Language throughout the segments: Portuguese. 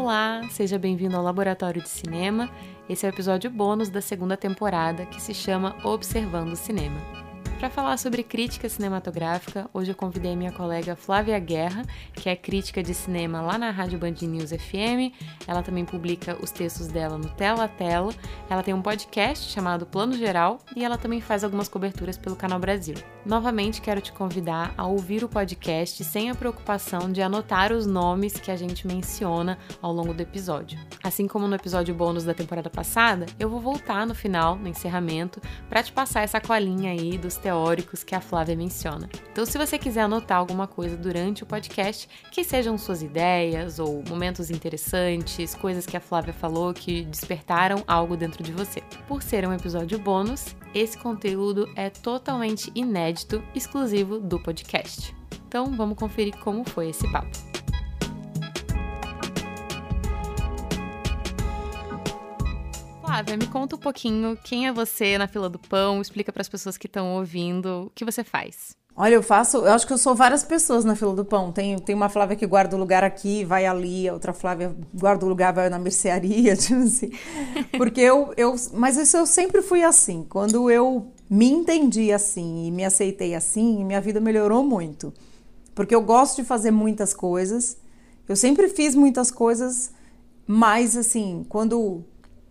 Olá, seja bem-vindo ao Laboratório de Cinema. Esse é o episódio bônus da segunda temporada que se chama Observando o Cinema. Para falar sobre crítica cinematográfica, hoje eu convidei minha colega Flávia Guerra, que é crítica de cinema lá na Rádio Band News FM. Ela também publica os textos dela no Tela a Tela. Ela tem um podcast chamado Plano Geral e ela também faz algumas coberturas pelo Canal Brasil. Novamente quero te convidar a ouvir o podcast sem a preocupação de anotar os nomes que a gente menciona ao longo do episódio. Assim como no episódio bônus da temporada passada, eu vou voltar no final, no encerramento, para te passar essa colinha aí dos teóricos que a Flávia menciona. Então, se você quiser anotar alguma coisa durante o podcast, que sejam suas ideias ou momentos interessantes, coisas que a Flávia falou que despertaram algo dentro de você. Por ser um episódio bônus, esse conteúdo é totalmente inédito, exclusivo do podcast. Então, vamos conferir como foi esse papo. Flávia, me conta um pouquinho quem é você na fila do pão, explica para as pessoas que estão ouvindo o que você faz. Olha, eu faço, eu acho que eu sou várias pessoas na fila do pão. Tem, tem uma Flávia que guarda o lugar aqui, vai ali, a outra Flávia guarda o lugar, vai na mercearia, tipo assim. Porque eu, eu, mas isso eu sempre fui assim. Quando eu me entendi assim e me aceitei assim, minha vida melhorou muito. Porque eu gosto de fazer muitas coisas. Eu sempre fiz muitas coisas, mas assim, quando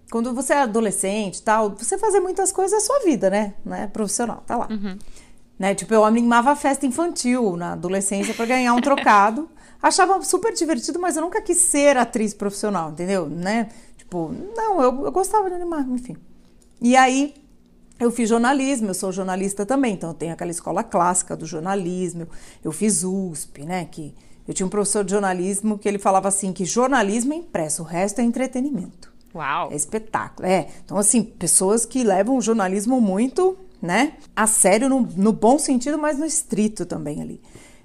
quando você é adolescente, tal, você fazer muitas coisas é sua vida, né? né? Profissional, tá lá. Uhum. Né? Tipo, eu animava festa infantil na adolescência para ganhar um trocado. Achava super divertido, mas eu nunca quis ser atriz profissional, entendeu? Né? Tipo, não, eu, eu gostava de animar, enfim. E aí eu fiz jornalismo, eu sou jornalista também, então eu tenho aquela escola clássica do jornalismo. Eu fiz USP, né? Que eu tinha um professor de jornalismo que ele falava assim que jornalismo é impresso, o resto é entretenimento. Uau! É espetáculo. É. Então, assim, pessoas que levam o jornalismo muito, né? A sério, no, no bom sentido, mas no estrito também ali.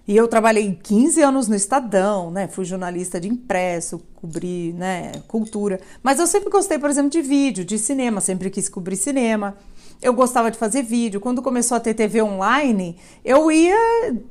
E eu trabalhei 15 anos no Estadão, né? Fui jornalista de impresso, cobri, né, cultura. Mas eu sempre gostei, por exemplo, de vídeo, de cinema, sempre quis cobrir cinema. Eu gostava de fazer vídeo. Quando começou a ter TV online, eu ia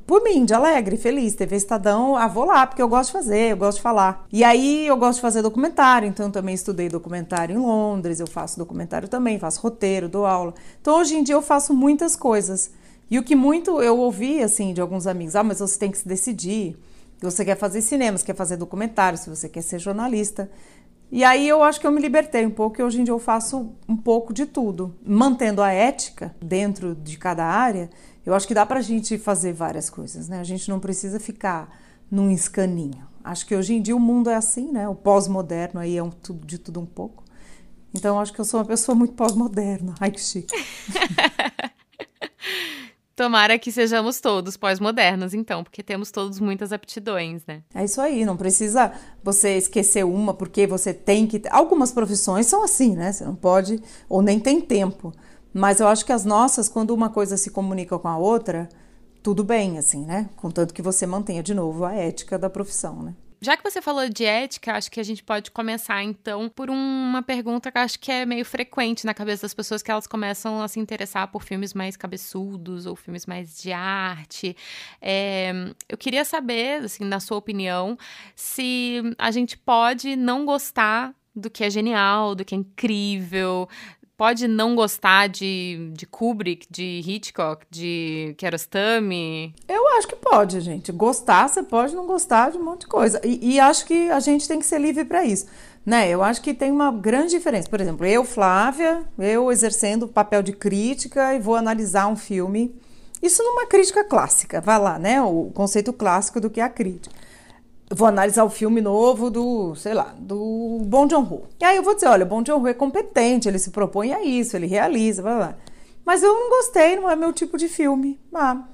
por mim, de alegre, feliz. TV Estadão, ah, vou lá, porque eu gosto de fazer, eu gosto de falar. E aí eu gosto de fazer documentário, então também estudei documentário em Londres, eu faço documentário também, faço roteiro, dou aula. Então hoje em dia eu faço muitas coisas. E o que muito eu ouvi, assim, de alguns amigos, ah, mas você tem que se decidir. Você quer fazer cinema, você quer fazer documentário, se você quer ser jornalista. E aí eu acho que eu me libertei um pouco e hoje em dia eu faço um pouco de tudo. Mantendo a ética dentro de cada área, eu acho que dá pra gente fazer várias coisas, né? A gente não precisa ficar num escaninho. Acho que hoje em dia o mundo é assim, né? O pós-moderno aí é um, de tudo um pouco. Então acho que eu sou uma pessoa muito pós-moderna. Ai, que chique. Tomara que sejamos todos pós-modernos, então, porque temos todos muitas aptidões, né? É isso aí, não precisa você esquecer uma porque você tem que. Algumas profissões são assim, né? Você não pode, ou nem tem tempo. Mas eu acho que as nossas, quando uma coisa se comunica com a outra, tudo bem, assim, né? Contanto que você mantenha de novo a ética da profissão, né? Já que você falou de ética, acho que a gente pode começar então por uma pergunta que acho que é meio frequente na cabeça das pessoas que elas começam a se interessar por filmes mais cabeçudos ou filmes mais de arte. É, eu queria saber, assim, na sua opinião, se a gente pode não gostar do que é genial, do que é incrível, pode não gostar de, de Kubrick, de Hitchcock, de Kiarostami? Eu acho que pode, gente. Gostar, você pode não gostar de um monte de coisa. E, e acho que a gente tem que ser livre para isso. Né? Eu acho que tem uma grande diferença. Por exemplo, eu, Flávia, eu exercendo o papel de crítica e vou analisar um filme. Isso numa crítica clássica, vai lá, né? O conceito clássico do que é a crítica vou analisar o filme novo do, sei lá, do Bong Joon-ho. E aí eu vou dizer, olha, o Bong Joon-ho é competente, ele se propõe a isso, ele realiza, blá, blá. Mas eu não gostei, não é meu tipo de filme. Ah,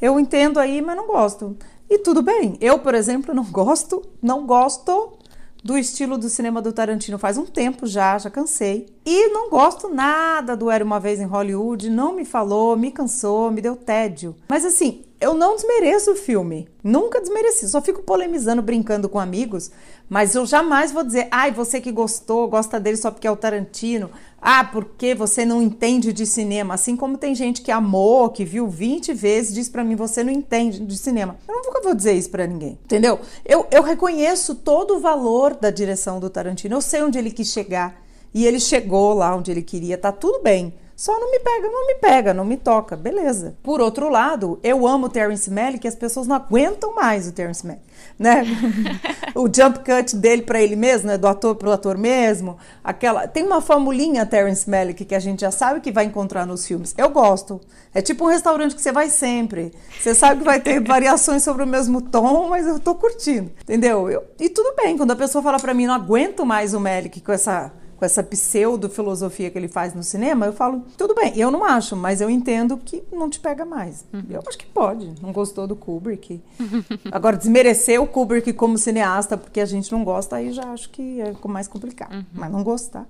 eu entendo aí, mas não gosto. E tudo bem. Eu, por exemplo, não gosto, não gosto do estilo do cinema do Tarantino faz um tempo já, já cansei. E não gosto nada do Era Uma Vez em Hollywood, não me falou, me cansou, me deu tédio. Mas assim, eu não desmereço o filme. Nunca desmereci. Só fico polemizando, brincando com amigos. Mas eu jamais vou dizer, ai, você que gostou, gosta dele só porque é o Tarantino. Ah, porque você não entende de cinema. Assim como tem gente que amou, que viu 20 vezes, diz para mim, você não entende de cinema. Eu nunca vou dizer isso para ninguém, entendeu? Eu, eu reconheço todo o valor da direção do Tarantino. Eu sei onde ele quis chegar. E ele chegou lá onde ele queria, tá tudo bem. Só não me pega, não me pega, não me toca, beleza. Por outro lado, eu amo o Terence Malick, as pessoas não aguentam mais o Terence Malick, né? o jump cut dele para ele mesmo, né, do ator pro ator mesmo, aquela, tem uma formulinha Terence Malick que a gente já sabe que vai encontrar nos filmes. Eu gosto. É tipo um restaurante que você vai sempre. Você sabe que vai ter variações sobre o mesmo tom, mas eu tô curtindo, entendeu? Eu, e tudo bem, quando a pessoa fala para mim, não aguento mais o Malick com essa com essa pseudo-filosofia que ele faz no cinema, eu falo, tudo bem, eu não acho, mas eu entendo que não te pega mais. Uhum. Eu acho que pode. Não gostou do Kubrick. Agora, desmerecer o Kubrick como cineasta porque a gente não gosta, aí já acho que é mais complicado. Uhum. Mas não gostar.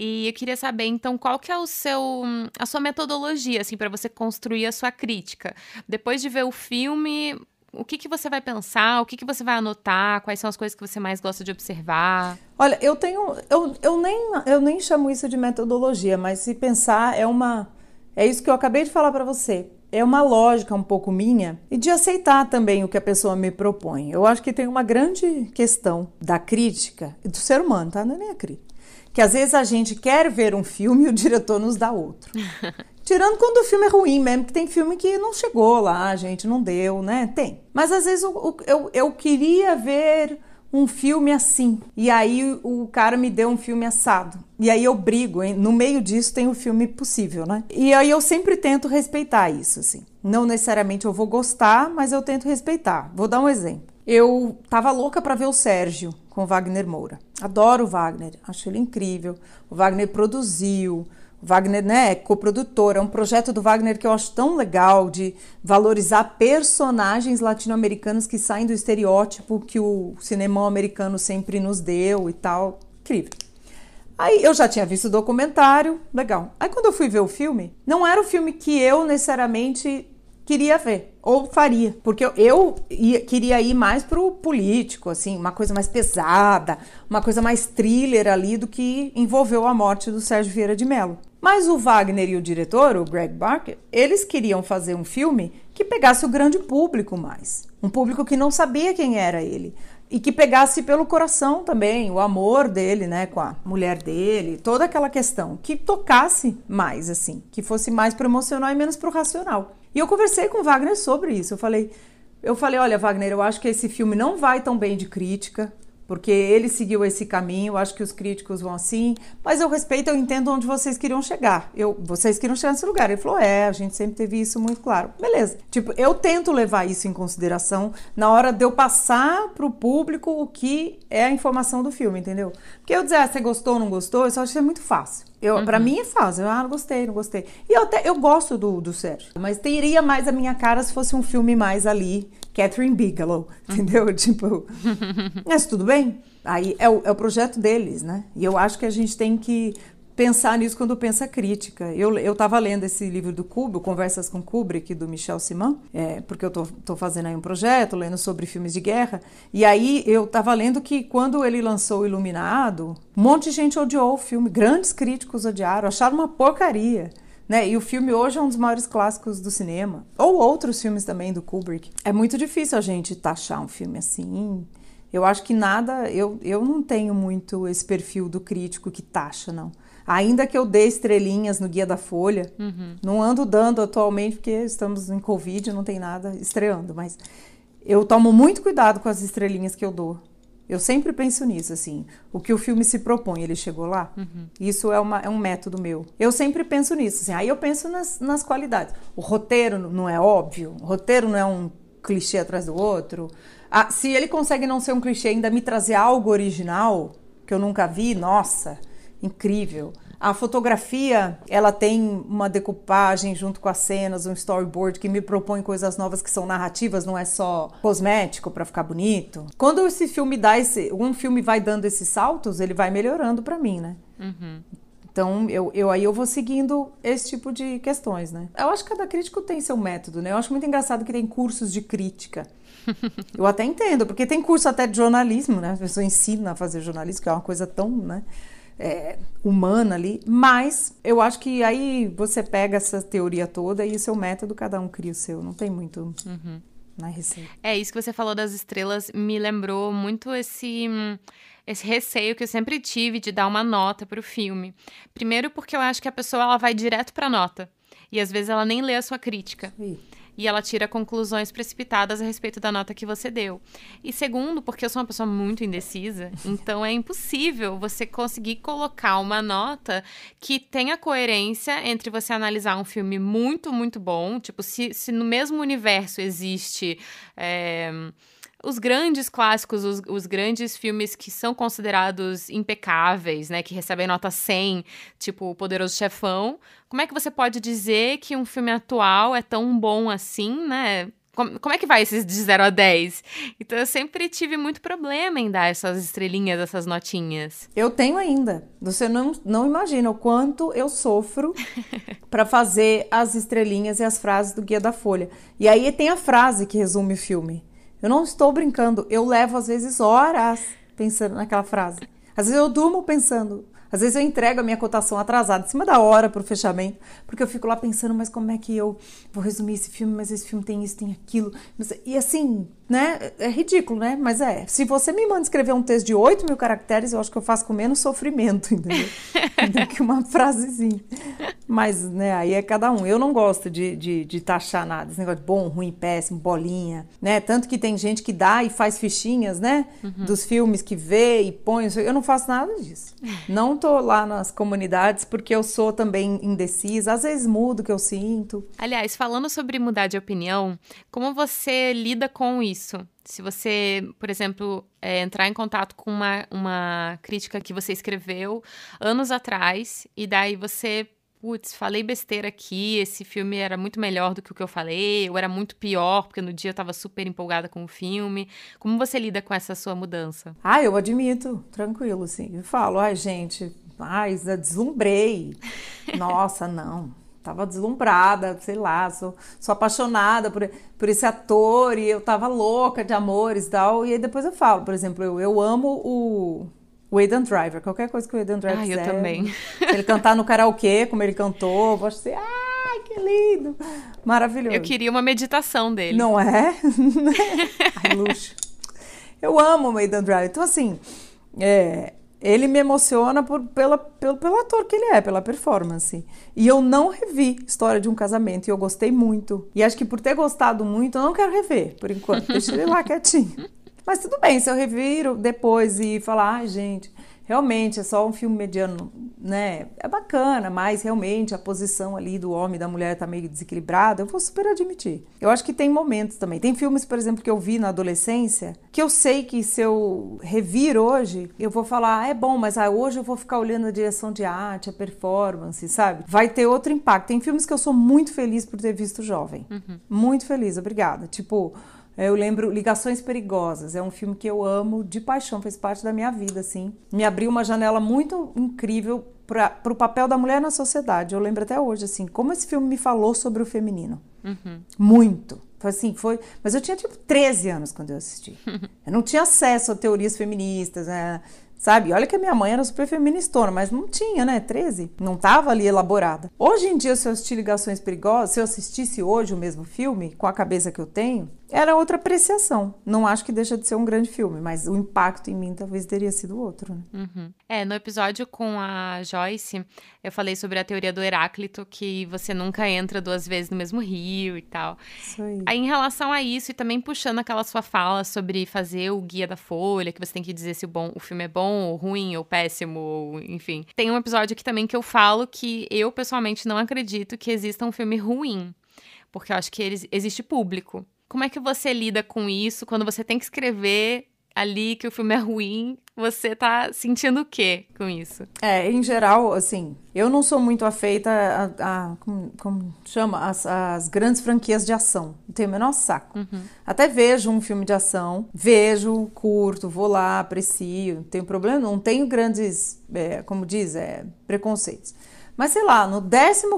E eu queria saber, então, qual que é o seu, a sua metodologia, assim, para você construir a sua crítica? Depois de ver o filme, o que, que você vai pensar? O que, que você vai anotar? Quais são as coisas que você mais gosta de observar? Olha, eu tenho. Eu, eu, nem, eu nem chamo isso de metodologia, mas se pensar é uma. É isso que eu acabei de falar para você. É uma lógica um pouco minha e de aceitar também o que a pessoa me propõe. Eu acho que tem uma grande questão da crítica e do ser humano, tá? Não é nem a crítica. Que às vezes a gente quer ver um filme e o diretor nos dá outro. Tirando quando o filme é ruim mesmo, que tem filme que não chegou lá, gente, não deu, né? Tem. Mas às vezes eu, eu, eu queria ver um filme assim. E aí o cara me deu um filme assado. E aí eu brigo, hein? no meio disso tem o um filme possível, né? E aí eu sempre tento respeitar isso, assim. Não necessariamente eu vou gostar, mas eu tento respeitar. Vou dar um exemplo. Eu tava louca para ver o Sérgio com o Wagner Moura. Adoro o Wagner, acho ele incrível. O Wagner produziu, Wagner né, é coprodutor, é um projeto do Wagner que eu acho tão legal de valorizar personagens latino-americanos que saem do estereótipo que o cinema americano sempre nos deu e tal. Incrível. Aí eu já tinha visto o documentário, legal. Aí quando eu fui ver o filme, não era o filme que eu necessariamente queria ver ou faria, porque eu, eu ia, queria ir mais pro político, assim, uma coisa mais pesada, uma coisa mais thriller ali do que envolveu a morte do Sérgio Vieira de Mello. Mas o Wagner e o diretor, o Greg Barker, eles queriam fazer um filme que pegasse o grande público mais, um público que não sabia quem era ele, e que pegasse pelo coração também o amor dele, né, com a mulher dele, toda aquela questão, que tocasse mais assim, que fosse mais pro emocional e menos pro racional. E eu conversei com o Wagner sobre isso. Eu falei, eu falei, olha, Wagner, eu acho que esse filme não vai tão bem de crítica porque ele seguiu esse caminho, acho que os críticos vão assim, mas eu respeito, eu entendo onde vocês queriam chegar. Eu, vocês queriam chegar nesse lugar. Ele falou: "É, a gente sempre teve isso muito claro". Beleza. Tipo, eu tento levar isso em consideração na hora de eu passar pro público o que é a informação do filme, entendeu? Porque eu dizer, ah, você gostou ou não gostou, eu só acho que é muito fácil. Eu, uhum. Para mim é fácil. Eu, ah, não gostei, não gostei. E eu até eu gosto do, do Sérgio, mas teria mais a minha cara se fosse um filme mais ali Catherine Bigelow, entendeu? Tipo, mas tudo bem. Aí é o, é o projeto deles, né? E eu acho que a gente tem que pensar nisso quando pensa crítica. Eu estava lendo esse livro do Kubrick, Conversas com Kubrick do Michel Simon, é, porque eu tô fazendo aí um projeto lendo sobre filmes de guerra. E aí eu estava lendo que quando ele lançou Iluminado, um monte de gente odiou o filme, grandes críticos odiaram, acharam uma porcaria. Né? E o filme hoje é um dos maiores clássicos do cinema. Ou outros filmes também do Kubrick. É muito difícil a gente taxar um filme assim. Eu acho que nada. Eu, eu não tenho muito esse perfil do crítico que taxa, não. Ainda que eu dê estrelinhas no Guia da Folha, uhum. não ando dando atualmente porque estamos em Covid, não tem nada estreando, mas eu tomo muito cuidado com as estrelinhas que eu dou. Eu sempre penso nisso, assim. O que o filme se propõe, ele chegou lá? Uhum. Isso é, uma, é um método meu. Eu sempre penso nisso, assim. Aí eu penso nas, nas qualidades. O roteiro não é óbvio, o roteiro não é um clichê atrás do outro. Ah, se ele consegue não ser um clichê ainda me trazer algo original, que eu nunca vi, nossa, incrível. A fotografia, ela tem uma decupagem junto com as cenas, um storyboard que me propõe coisas novas que são narrativas, não é só cosmético para ficar bonito. Quando esse filme dá esse, um filme vai dando esses saltos, ele vai melhorando para mim, né? Uhum. Então, eu, eu aí eu vou seguindo esse tipo de questões, né? Eu acho que cada crítico tem seu método, né? Eu acho muito engraçado que tem cursos de crítica. Eu até entendo, porque tem curso até de jornalismo, né? A pessoa ensina a fazer jornalismo, que é uma coisa tão, né? É, humana ali, mas eu acho que aí você pega essa teoria toda e o seu método, cada um cria o seu, não tem muito uhum. na receita. É, isso que você falou das estrelas me lembrou muito esse esse receio que eu sempre tive de dar uma nota para o filme. Primeiro porque eu acho que a pessoa ela vai direto para nota e às vezes ela nem lê a sua crítica. E ela tira conclusões precipitadas a respeito da nota que você deu. E segundo, porque eu sou uma pessoa muito indecisa, então é impossível você conseguir colocar uma nota que tenha coerência entre você analisar um filme muito, muito bom, tipo, se, se no mesmo universo existe. É, os grandes clássicos, os, os, grandes filmes que são considerados impecáveis, né, que recebem nota 100, tipo O Poderoso Chefão, como é que você pode dizer que um filme atual é tão bom assim, né? Como, como é que vai esses de 0 a 10? Então eu sempre tive muito problema em dar essas estrelinhas, essas notinhas. Eu tenho ainda. Você não, não imagina o quanto eu sofro para fazer as estrelinhas e as frases do Guia da Folha. E aí tem a frase que resume o filme. Eu não estou brincando, eu levo às vezes horas pensando naquela frase. Às vezes eu durmo pensando, às vezes eu entrego a minha cotação atrasada, em cima da hora para o fechamento, porque eu fico lá pensando, mas como é que eu vou resumir esse filme? Mas esse filme tem isso, tem aquilo. E assim, né? É ridículo, né? Mas é. Se você me manda escrever um texto de 8 mil caracteres, eu acho que eu faço com menos sofrimento, entendeu? Do que uma frasezinha. Mas, né, aí é cada um. Eu não gosto de, de, de taxar nada. Esse negócio de bom, ruim, péssimo, bolinha, né? Tanto que tem gente que dá e faz fichinhas, né? Uhum. Dos filmes que vê e põe. Eu não faço nada disso. Não tô lá nas comunidades porque eu sou também indecisa. Às vezes mudo o que eu sinto. Aliás, falando sobre mudar de opinião, como você lida com isso? Isso. Se você, por exemplo, é, entrar em contato com uma, uma crítica que você escreveu anos atrás, e daí você putz, falei besteira aqui, esse filme era muito melhor do que o que eu falei, ou era muito pior, porque no dia eu tava super empolgada com o filme. Como você lida com essa sua mudança? Ah, eu admito, tranquilo, sim. Eu falo, ai, gente, ai, deslumbrei. Nossa, não tava deslumbrada, sei lá, sou, sou apaixonada por, por esse ator e eu tava louca de amores e tal. E aí depois eu falo, por exemplo, eu, eu amo o, o Aidan Driver, qualquer coisa que o Aidan Driver ah, fizer. eu também. Se ele cantar no karaokê, como ele cantou, eu vou ser, ai, que lindo, maravilhoso. Eu queria uma meditação dele. Não é? ai, luxo. Eu amo o Aidan Driver. Então, assim, é, ele me emociona por, pela, pelo, pelo ator que ele é, pela performance. E eu não revi História de um Casamento e eu gostei muito. E acho que por ter gostado muito, eu não quero rever, por enquanto. Deixa ele lá quietinho. Mas tudo bem, se eu reviro depois e falar, ai, ah, gente, realmente é só um filme mediano, né? É bacana, mas realmente a posição ali do homem e da mulher tá meio desequilibrada, eu vou super admitir. Eu acho que tem momentos também. Tem filmes, por exemplo, que eu vi na adolescência, que eu sei que se eu revir hoje, eu vou falar, ah, é bom, mas ah, hoje eu vou ficar olhando a direção de arte, a performance, sabe? Vai ter outro impacto. Tem filmes que eu sou muito feliz por ter visto jovem. Uhum. Muito feliz, obrigada. Tipo, eu lembro Ligações Perigosas, é um filme que eu amo de paixão, fez parte da minha vida, assim. Me abriu uma janela muito incrível para o papel da mulher na sociedade. Eu lembro até hoje, assim, como esse filme me falou sobre o feminino. Uhum. Muito. Foi assim, foi. Mas eu tinha tipo 13 anos quando eu assisti. eu não tinha acesso a teorias feministas, né? Sabe? Olha que a minha mãe era super feministona, mas não tinha, né? 13. Não estava ali elaborada. Hoje em dia, se eu assistir Ligações Perigosas, se eu assistisse hoje o mesmo filme, com a cabeça que eu tenho, era outra apreciação. Não acho que deixa de ser um grande filme, mas o impacto em mim talvez teria sido outro. Né? Uhum. É, no episódio com a Joyce, eu falei sobre a teoria do Heráclito, que você nunca entra duas vezes no mesmo rio e tal. Isso aí. aí, em relação a isso, e também puxando aquela sua fala sobre fazer o guia da folha, que você tem que dizer se o, bom, o filme é bom, ou ruim, ou péssimo, ou enfim. Tem um episódio aqui também que eu falo que eu, pessoalmente, não acredito que exista um filme ruim. Porque eu acho que existe público. Como é que você lida com isso quando você tem que escrever ali que o filme é ruim? Você tá sentindo o quê com isso? É, em geral, assim, eu não sou muito afeita a, a como, como, chama, as, as, grandes franquias de ação. Não tenho o menor saco. Uhum. Até vejo um filme de ação, vejo, curto, vou lá, aprecio, não tenho problema, não tenho grandes, é, como diz, é, preconceitos. Mas sei lá, no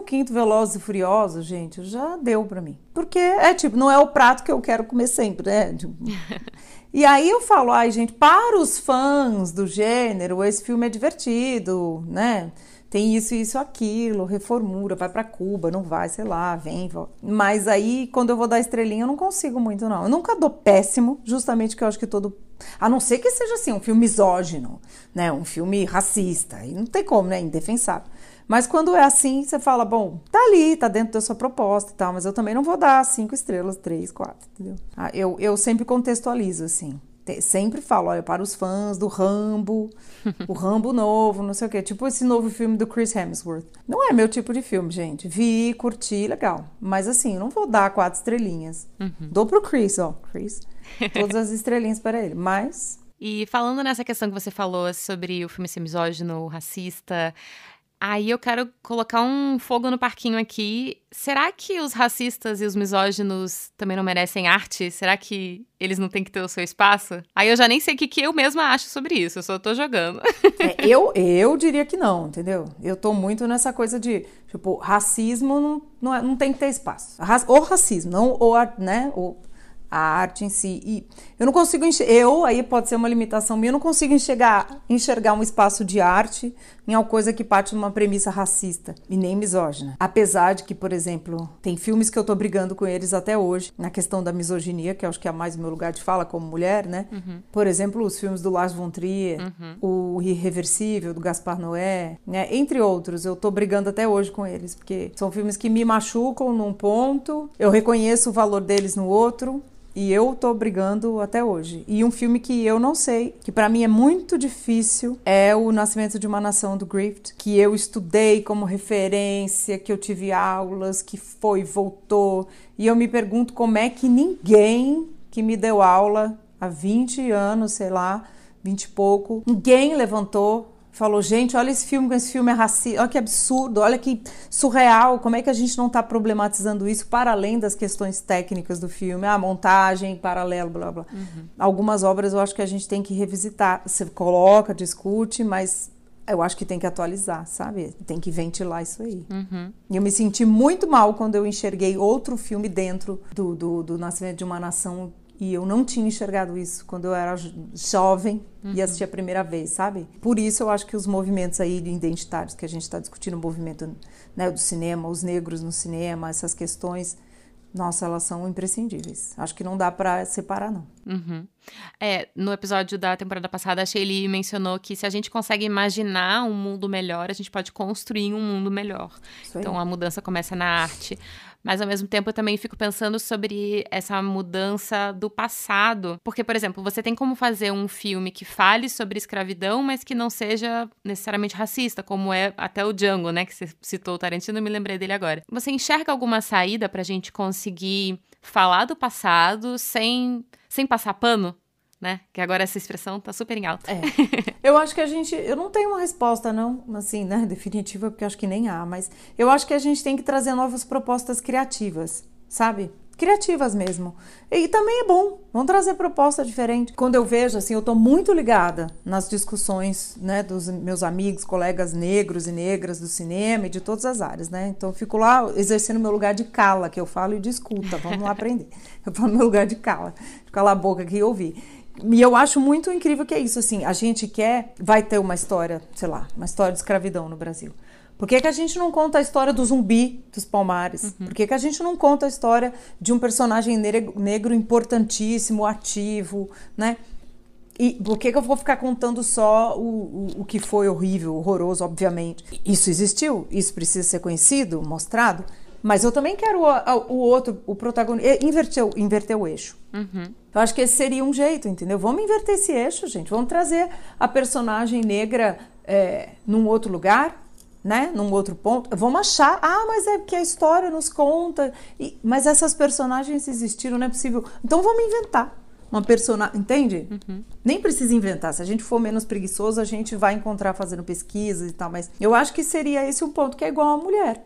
15 Velozes e Furiosos, gente, já deu pra mim. Porque é tipo, não é o prato que eu quero comer sempre, né? Tipo... e aí eu falo, ai, gente, para os fãs do gênero, esse filme é divertido, né? tem isso, isso, aquilo, reformura, vai para Cuba, não vai, sei lá, vem, volta. Mas aí, quando eu vou dar estrelinha, eu não consigo muito, não. Eu nunca dou péssimo, justamente que eu acho que todo. A não ser que seja assim, um filme misógino, né? Um filme racista. E não tem como, né? Indefensável. Mas quando é assim, você fala, bom, tá ali, tá dentro da sua proposta e tal, mas eu também não vou dar cinco estrelas, três, quatro, entendeu? Ah, eu, eu sempre contextualizo, assim sempre falo, olha, para os fãs do Rambo, o Rambo novo, não sei o quê. Tipo esse novo filme do Chris Hemsworth. Não é meu tipo de filme, gente. Vi, curti, legal. Mas assim, eu não vou dar quatro estrelinhas. Uhum. Dou pro Chris, ó. Chris. Todas as estrelinhas para ele. Mas. E falando nessa questão que você falou sobre o filme ser misógino, racista, Aí eu quero colocar um fogo no parquinho aqui. Será que os racistas e os misóginos também não merecem arte? Será que eles não têm que ter o seu espaço? Aí eu já nem sei o que, que eu mesma acho sobre isso, eu só tô jogando. É, eu, eu diria que não, entendeu? Eu tô muito nessa coisa de, tipo, racismo não, não, é, não tem que ter espaço. O racismo, não o, né, o a arte em si. E eu não consigo enxergar, eu, aí pode ser uma limitação minha, eu não consigo enxergar, enxergar um espaço de arte em alguma coisa que parte de uma premissa racista e nem misógina. Apesar de que, por exemplo, tem filmes que eu tô brigando com eles até hoje, na questão da misoginia, que eu acho que é mais o meu lugar de fala como mulher, né? Uhum. Por exemplo, os filmes do Lars von Trier, uhum. o Irreversível, do Gaspar Noé, né? Entre outros, eu tô brigando até hoje com eles, porque são filmes que me machucam num ponto, eu reconheço o valor deles no outro, e eu tô brigando até hoje. E um filme que eu não sei, que para mim é muito difícil, é O Nascimento de uma Nação do Griffith, que eu estudei como referência, que eu tive aulas, que foi, voltou. E eu me pergunto como é que ninguém que me deu aula há 20 anos, sei lá, 20 e pouco, ninguém levantou falou, gente, olha esse filme, esse filme é racista, olha que absurdo, olha que surreal, como é que a gente não está problematizando isso para além das questões técnicas do filme, a montagem, paralelo, blá blá. Uhum. Algumas obras eu acho que a gente tem que revisitar, você coloca, discute, mas eu acho que tem que atualizar, sabe? Tem que ventilar isso aí. Uhum. E eu me senti muito mal quando eu enxerguei outro filme dentro do, do, do Nascimento de uma Nação e eu não tinha enxergado isso quando eu era jovem uhum. e assisti a primeira vez, sabe? Por isso eu acho que os movimentos aí identitários que a gente está discutindo, o movimento né, do cinema, os negros no cinema, essas questões, nossa, elas são imprescindíveis. Acho que não dá para separar, não. Uhum. É, no episódio da temporada passada, a Shelly mencionou que se a gente consegue imaginar um mundo melhor, a gente pode construir um mundo melhor. Então a mudança começa na arte. Mas ao mesmo tempo eu também fico pensando sobre essa mudança do passado. Porque, por exemplo, você tem como fazer um filme que fale sobre escravidão, mas que não seja necessariamente racista, como é até o Django, né? Que você citou o Tarantino, me lembrei dele agora. Você enxerga alguma saída pra gente conseguir falar do passado sem, sem passar pano? Né? Que agora essa expressão tá super em alta. É. Eu acho que a gente. Eu não tenho uma resposta, não, assim, né? Definitiva, porque acho que nem há, mas eu acho que a gente tem que trazer novas propostas criativas, sabe? Criativas mesmo. E também é bom, vamos trazer proposta diferente. Quando eu vejo, assim, eu tô muito ligada nas discussões, né, dos meus amigos, colegas negros e negras do cinema e de todas as áreas, né? Então eu fico lá exercendo meu lugar de cala, que eu falo e discuta, vamos lá aprender. Eu falo meu lugar de cala, de calar a boca aqui e ouvir. E eu acho muito incrível que é isso, assim, a gente quer, vai ter uma história, sei lá, uma história de escravidão no Brasil. Por que, que a gente não conta a história do zumbi dos Palmares? Uhum. Por que, que a gente não conta a história de um personagem negro importantíssimo, ativo, né? E por que, que eu vou ficar contando só o, o, o, que foi horrível, horroroso, obviamente? Isso existiu, isso precisa ser conhecido, mostrado, mas eu também quero o, o outro, o protagonista, inverter, inverter o eixo. Uhum. Eu acho que esse seria um jeito, entendeu? Vamos inverter esse eixo, gente. Vamos trazer a personagem negra é, num outro lugar, né? Num outro ponto. Vamos achar, ah, mas é que a história nos conta. E, mas essas personagens existiram, não é possível. Então vamos inventar uma personagem, entende? Uhum. Nem precisa inventar. Se a gente for menos preguiçoso, a gente vai encontrar fazendo pesquisas e tal. Mas eu acho que seria esse um ponto que é igual a mulher.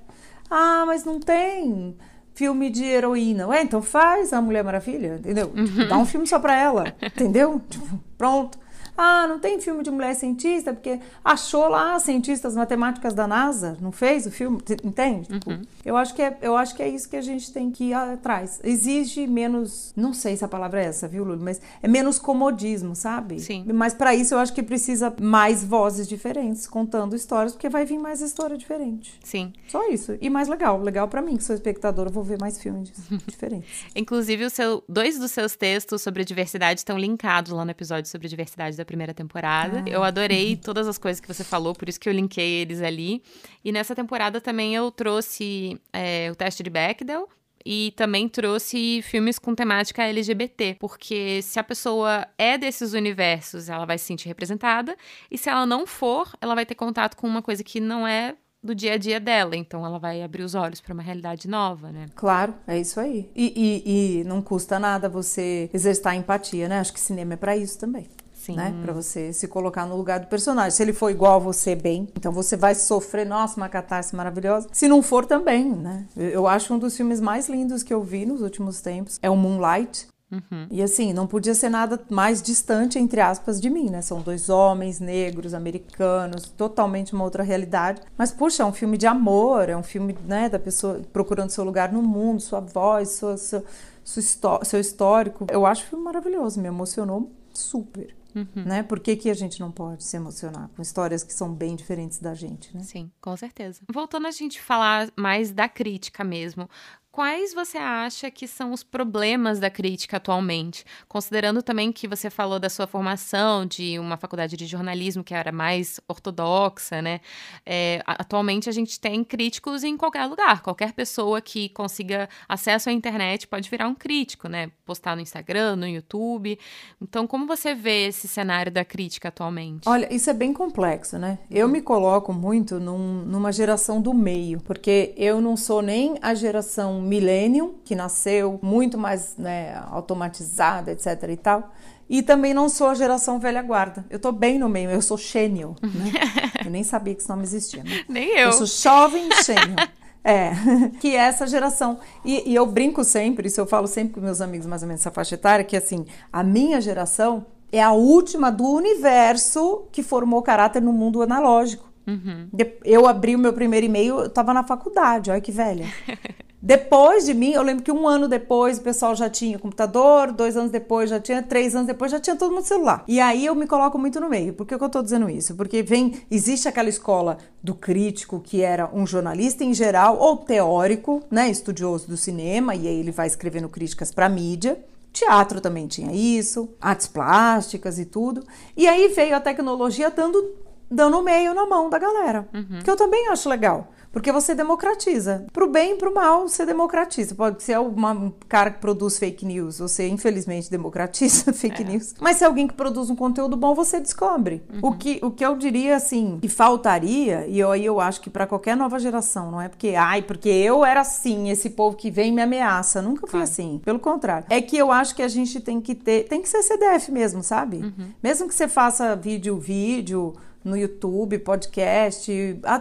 Ah, mas não tem filme de heroína. Ué, então faz a Mulher Maravilha, entendeu? Uhum. Dá um filme só pra ela, entendeu? Tipo, pronto. Ah, não tem filme de mulher cientista, porque achou lá cientistas matemáticas da NASA, não fez o filme, entende? Tipo, uhum. eu, acho que é, eu acho que é isso que a gente tem que ir atrás. Exige menos, não sei se a palavra é essa, viu, Lulu? Mas é menos comodismo, sabe? Sim. Mas para isso eu acho que precisa mais vozes diferentes contando histórias, porque vai vir mais história diferente. Sim. Só isso. E mais legal. Legal para mim, que sou espectadora, vou ver mais filmes diferentes. Inclusive, o seu, dois dos seus textos sobre diversidade estão linkados lá no episódio sobre diversidade da primeira temporada. Ah. Eu adorei todas as coisas que você falou, por isso que eu linkei eles ali. E nessa temporada também eu trouxe é, o teste de Bechdel, e também trouxe filmes com temática LGBT, porque se a pessoa é desses universos, ela vai se sentir representada, e se ela não for, ela vai ter contato com uma coisa que não é do dia a dia dela, então ela vai abrir os olhos para uma realidade nova, né? Claro, é isso aí. E, e, e não custa nada você exercitar empatia, né? Acho que cinema é para isso também. Sim. Né? Para você se colocar no lugar do personagem. Se ele for igual a você, bem, então você vai sofrer, nossa, uma catarse maravilhosa. Se não for, também, né? Eu acho um dos filmes mais lindos que eu vi nos últimos tempos. É o Moonlight, Uhum. E assim, não podia ser nada mais distante, entre aspas, de mim, né? São dois homens negros, americanos, totalmente uma outra realidade. Mas, puxa, é um filme de amor, é um filme, né, da pessoa procurando seu lugar no mundo, sua voz, sua, sua, sua seu histórico. Eu acho o filme maravilhoso, me emocionou super. Uhum. Né? Por que, que a gente não pode se emocionar com histórias que são bem diferentes da gente, né? Sim, com certeza. Voltando a gente falar mais da crítica mesmo, Quais você acha que são os problemas da crítica atualmente? Considerando também que você falou da sua formação de uma faculdade de jornalismo que era mais ortodoxa, né? É, atualmente a gente tem críticos em qualquer lugar. Qualquer pessoa que consiga acesso à internet pode virar um crítico, né? Postar no Instagram, no YouTube. Então, como você vê esse cenário da crítica atualmente? Olha, isso é bem complexo, né? Eu me coloco muito num, numa geração do meio, porque eu não sou nem a geração millennium, que nasceu muito mais né, automatizada, etc e tal. E também não sou a geração velha guarda. Eu tô bem no meio, eu sou xênio, né? eu nem sabia que esse nome existia. Né? Nem eu. Eu sou jovem xênio. É, que é essa geração. E, e, eu brinco sempre, isso eu falo sempre com meus amigos mais ou menos essa faixa etária, que assim, a minha geração é a última do universo que formou caráter no mundo analógico. Uhum. Eu abri o meu primeiro e-mail, eu tava na faculdade, olha que velha. Depois de mim, eu lembro que um ano depois o pessoal já tinha computador, dois anos depois já tinha, três anos depois já tinha todo mundo celular. E aí eu me coloco muito no meio. Por que, que eu tô dizendo isso? Porque vem, existe aquela escola do crítico que era um jornalista em geral, ou teórico, né, estudioso do cinema, e aí ele vai escrevendo críticas para mídia. Teatro também tinha isso, artes plásticas e tudo. E aí veio a tecnologia dando, dando meio na mão da galera, uhum. que eu também acho legal. Porque você democratiza. Pro bem e pro mal, você democratiza. Pode ser um cara que produz fake news, você infelizmente democratiza fake é. news. Mas se é alguém que produz um conteúdo bom, você descobre. Uhum. O, que, o que eu diria assim, que faltaria, e aí eu, eu acho que para qualquer nova geração, não é porque, ai, porque eu era assim, esse povo que vem me ameaça. Nunca fui assim. Pelo contrário. É que eu acho que a gente tem que ter, tem que ser CDF mesmo, sabe? Uhum. Mesmo que você faça vídeo, vídeo no YouTube, podcast,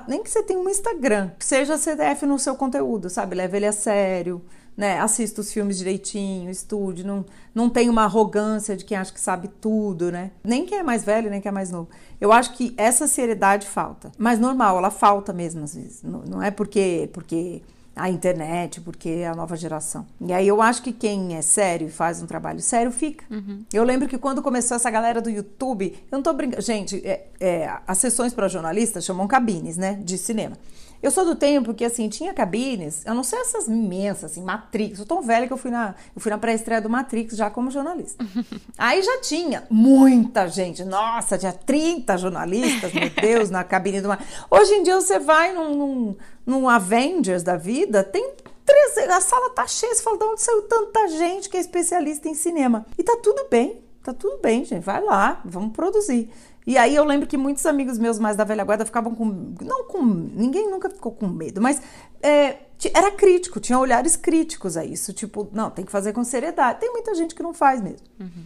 nem que você tenha um Instagram, seja CDF no seu conteúdo, sabe? Leve ele a sério, né? Assista os filmes direitinho, estude, não, não tem uma arrogância de quem acha que sabe tudo, né? Nem quem é mais velho, nem quem é mais novo. Eu acho que essa seriedade falta. Mas normal, ela falta mesmo às vezes. Não, não é porque porque a internet, porque é a nova geração. E aí eu acho que quem é sério e faz um trabalho sério fica. Uhum. Eu lembro que quando começou essa galera do YouTube, eu não tô brincando. Gente, é, é, as sessões para jornalistas chamam cabines, né? De cinema. Eu sou do tempo que, assim, tinha cabines, eu não sei essas imensas, assim, Matrix. Eu sou tão velha que eu fui na, eu fui na pré-estreia do Matrix já como jornalista. Aí já tinha muita gente. Nossa, tinha 30 jornalistas, meu Deus, na cabine do Matrix. Hoje em dia você vai num, num, num Avengers da vida, tem a sala tá cheia, você fala, de onde saiu tanta gente que é especialista em cinema? E tá tudo bem, tá tudo bem, gente, vai lá, vamos produzir. E aí eu lembro que muitos amigos meus mais da velha guarda ficavam com. Não com. Ninguém nunca ficou com medo, mas é, era crítico, tinha olhares críticos a isso. Tipo, não, tem que fazer com seriedade. Tem muita gente que não faz mesmo. Uhum.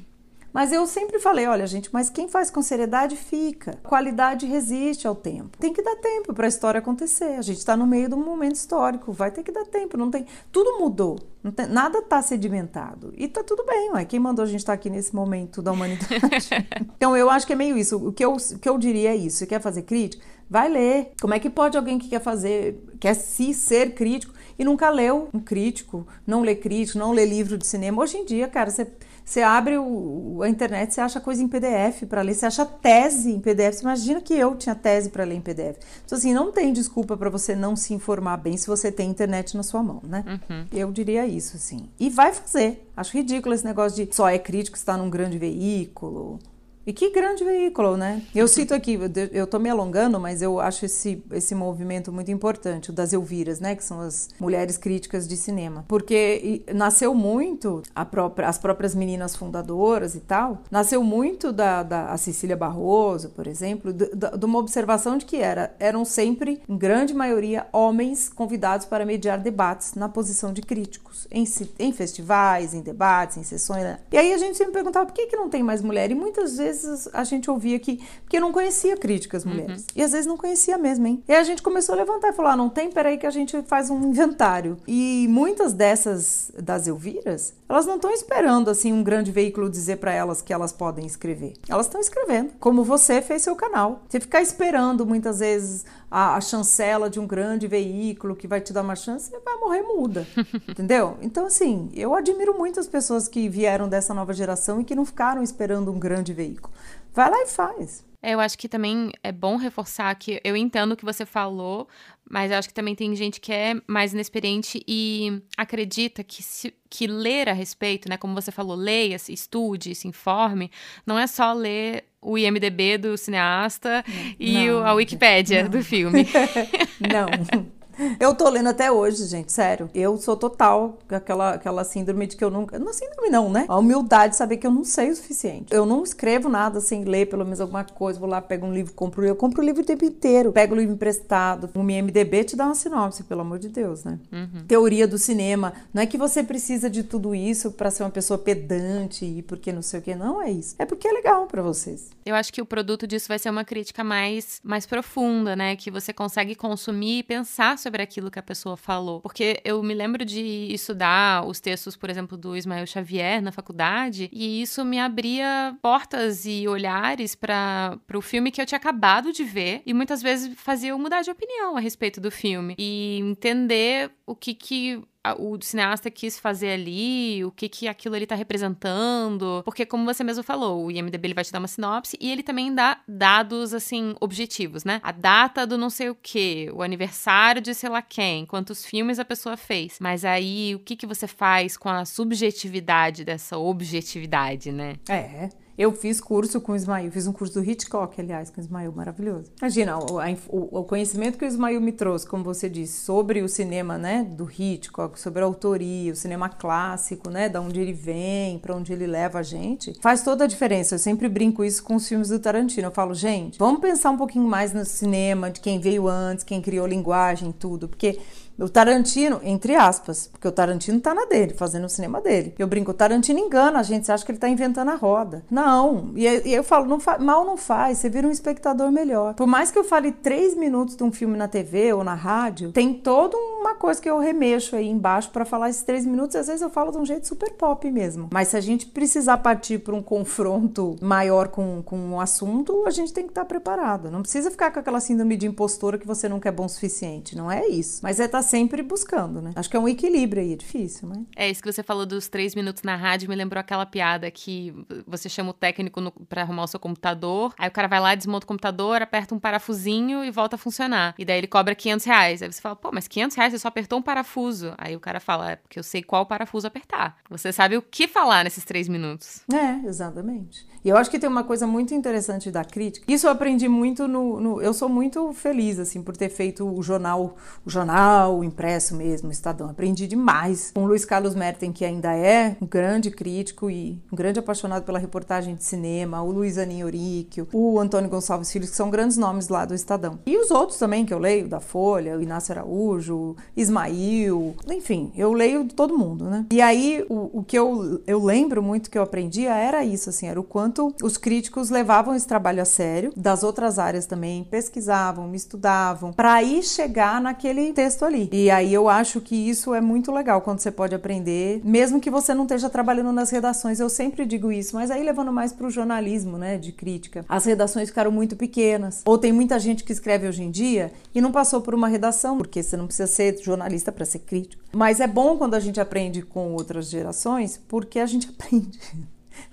Mas eu sempre falei, olha, gente, mas quem faz com seriedade fica. A qualidade resiste ao tempo. Tem que dar tempo para a história acontecer. A gente está no meio de um momento histórico, vai ter que dar tempo. Não tem, tudo mudou. Tem, nada está sedimentado. E tá tudo bem, ué. Quem mandou a gente estar tá aqui nesse momento da humanidade? então eu acho que é meio isso. O que eu, o que eu diria é isso. Você quer fazer crítica? Vai ler. Como é que pode alguém que quer fazer, quer se ser crítico e nunca leu um crítico, não lê crítico, não lê livro de cinema? Hoje em dia, cara, você você abre o, a internet, você acha coisa em PDF para ler, você acha tese em PDF. Você imagina que eu tinha tese para ler em PDF. Então, assim, não tem desculpa para você não se informar bem se você tem internet na sua mão, né? Uhum. Eu diria isso, assim. E vai fazer. Acho ridículo esse negócio de só é crítico estar num grande veículo e que grande veículo, né? Eu cito aqui, eu tô me alongando, mas eu acho esse, esse movimento muito importante, o das Elviras, né? Que são as mulheres críticas de cinema. Porque nasceu muito, própria, as próprias meninas fundadoras e tal, nasceu muito da, da Cecília Barroso, por exemplo, de, de, uma observação de que era, eram sempre, em grande maioria, homens convidados para mediar debates na posição de críticos, em, em festivais, em debates, em sessões. Né? E aí a gente sempre perguntava por que, que não tem mais mulher? E muitas vezes vezes a gente ouvia que. Porque não conhecia críticas uhum. mulheres. Uhum. E às vezes não conhecia mesmo, hein? E a gente começou a levantar e falar: ah, não tem, peraí, que a gente faz um inventário. E muitas dessas, das Elviras, elas não estão esperando, assim, um grande veículo dizer para elas que elas podem escrever. Elas estão escrevendo, como você fez seu canal. Você ficar esperando muitas vezes a, a, chancela de um grande veículo que vai te dar uma chance, você vai morrer muda. entendeu? Então, assim, eu admiro muito as pessoas que vieram dessa nova geração e que não ficaram esperando um grande veículo. Vai lá e faz. É, eu acho que também é bom reforçar que eu entendo o que você falou, mas eu acho que também tem gente que é mais inexperiente e acredita que, se, que ler a respeito, né? Como você falou, leia, se estude, se informe, não é só ler o IMDB do cineasta e não, a Wikipédia do filme. não. Eu tô lendo até hoje, gente, sério. Eu sou total aquela, aquela síndrome de que eu nunca. Não síndrome, não, né? A humildade de saber que eu não sei o suficiente. Eu não escrevo nada sem ler pelo menos alguma coisa. Vou lá, pego um livro, compro. Eu compro o livro o tempo inteiro. Pego o livro emprestado. O MDB te dá uma sinopse, pelo amor de Deus, né? Uhum. Teoria do cinema. Não é que você precisa de tudo isso para ser uma pessoa pedante e porque não sei o que. Não é isso. É porque é legal para vocês. Eu acho que o produto disso vai ser uma crítica mais, mais profunda, né? Que você consegue consumir e pensar sobre aquilo que a pessoa falou. Porque eu me lembro de estudar os textos, por exemplo, do Ismael Xavier na faculdade, e isso me abria portas e olhares para o filme que eu tinha acabado de ver, e muitas vezes fazia eu mudar de opinião a respeito do filme e entender o que que o cineasta quis fazer ali, o que que aquilo ali tá representando, porque como você mesmo falou, o IMDb ele vai te dar uma sinopse e ele também dá dados assim objetivos, né? A data do não sei o que, o aniversário de sei lá quem, quantos filmes a pessoa fez. Mas aí o que que você faz com a subjetividade dessa objetividade, né? É. Eu fiz curso com o Ismael, fiz um curso do Hitchcock, aliás, com o Ismael, maravilhoso. Imagina, o, o, o, conhecimento que o Ismael me trouxe, como você disse, sobre o cinema, né, do Hitchcock, sobre a autoria, o cinema clássico, né, da onde ele vem, para onde ele leva a gente, faz toda a diferença. Eu sempre brinco isso com os filmes do Tarantino. Eu falo, gente, vamos pensar um pouquinho mais no cinema, de quem veio antes, quem criou linguagem, tudo, porque o Tarantino, entre aspas, porque o Tarantino tá na dele, fazendo o cinema dele. Eu brinco, o Tarantino engana a gente, você acha que ele tá inventando a roda. Não, e, e eu falo, não mal não faz, você vira um espectador melhor. Por mais que eu fale três minutos de um filme na TV ou na rádio, tem toda uma coisa que eu remexo aí embaixo para falar esses três minutos, às vezes eu falo de um jeito super pop mesmo. Mas se a gente precisar partir para um confronto maior com, com um assunto, a gente tem que estar tá preparado. Não precisa ficar com aquela síndrome de impostora que você nunca é bom o suficiente, não é isso. Mas é estar tá sempre buscando, né? Acho que é um equilíbrio aí, é difícil, mas. É, isso que você falou dos três minutos na rádio me lembrou aquela piada que você chama o técnico no, pra arrumar o seu computador, aí o cara vai lá, desmonta o computador, aperta um parafusinho e volta a funcionar. E daí ele cobra 500 reais. Aí você fala, pô, mas 500 reais você só apertou um parafuso. Aí o cara fala, é porque eu sei qual parafuso apertar. Você sabe o que falar nesses três minutos. É, exatamente. E eu acho que tem uma coisa muito interessante da crítica. Isso eu aprendi muito no, no, Eu sou muito feliz, assim, por ter feito o jornal, o jornal, jornal impresso mesmo, Estadão. Aprendi demais com o Luiz Carlos Merten, que ainda é um grande crítico e um grande apaixonado pela reportagem de cinema, o Luiz Aninho Oríquio, o Antônio Gonçalves Filho, que são grandes nomes lá do Estadão. E os outros também que eu leio, da Folha, o Inácio Araújo, Ismail, enfim, eu leio todo mundo, né? E aí, o, o que eu, eu lembro muito que eu aprendia era isso, assim, era o quanto os críticos levavam esse trabalho a sério, das outras áreas também, pesquisavam, me estudavam, para aí chegar naquele texto E aí eu acho que isso é muito legal quando você pode aprender, mesmo que você não esteja trabalhando nas redações, eu sempre digo isso, mas aí levando mais para o jornalismo, né, de crítica. As redações ficaram muito pequenas, ou tem muita gente que escreve hoje em dia e não passou por uma redação, porque você não precisa ser jornalista para ser crítico. Mas é bom quando a gente aprende com outras gerações, porque a gente aprende.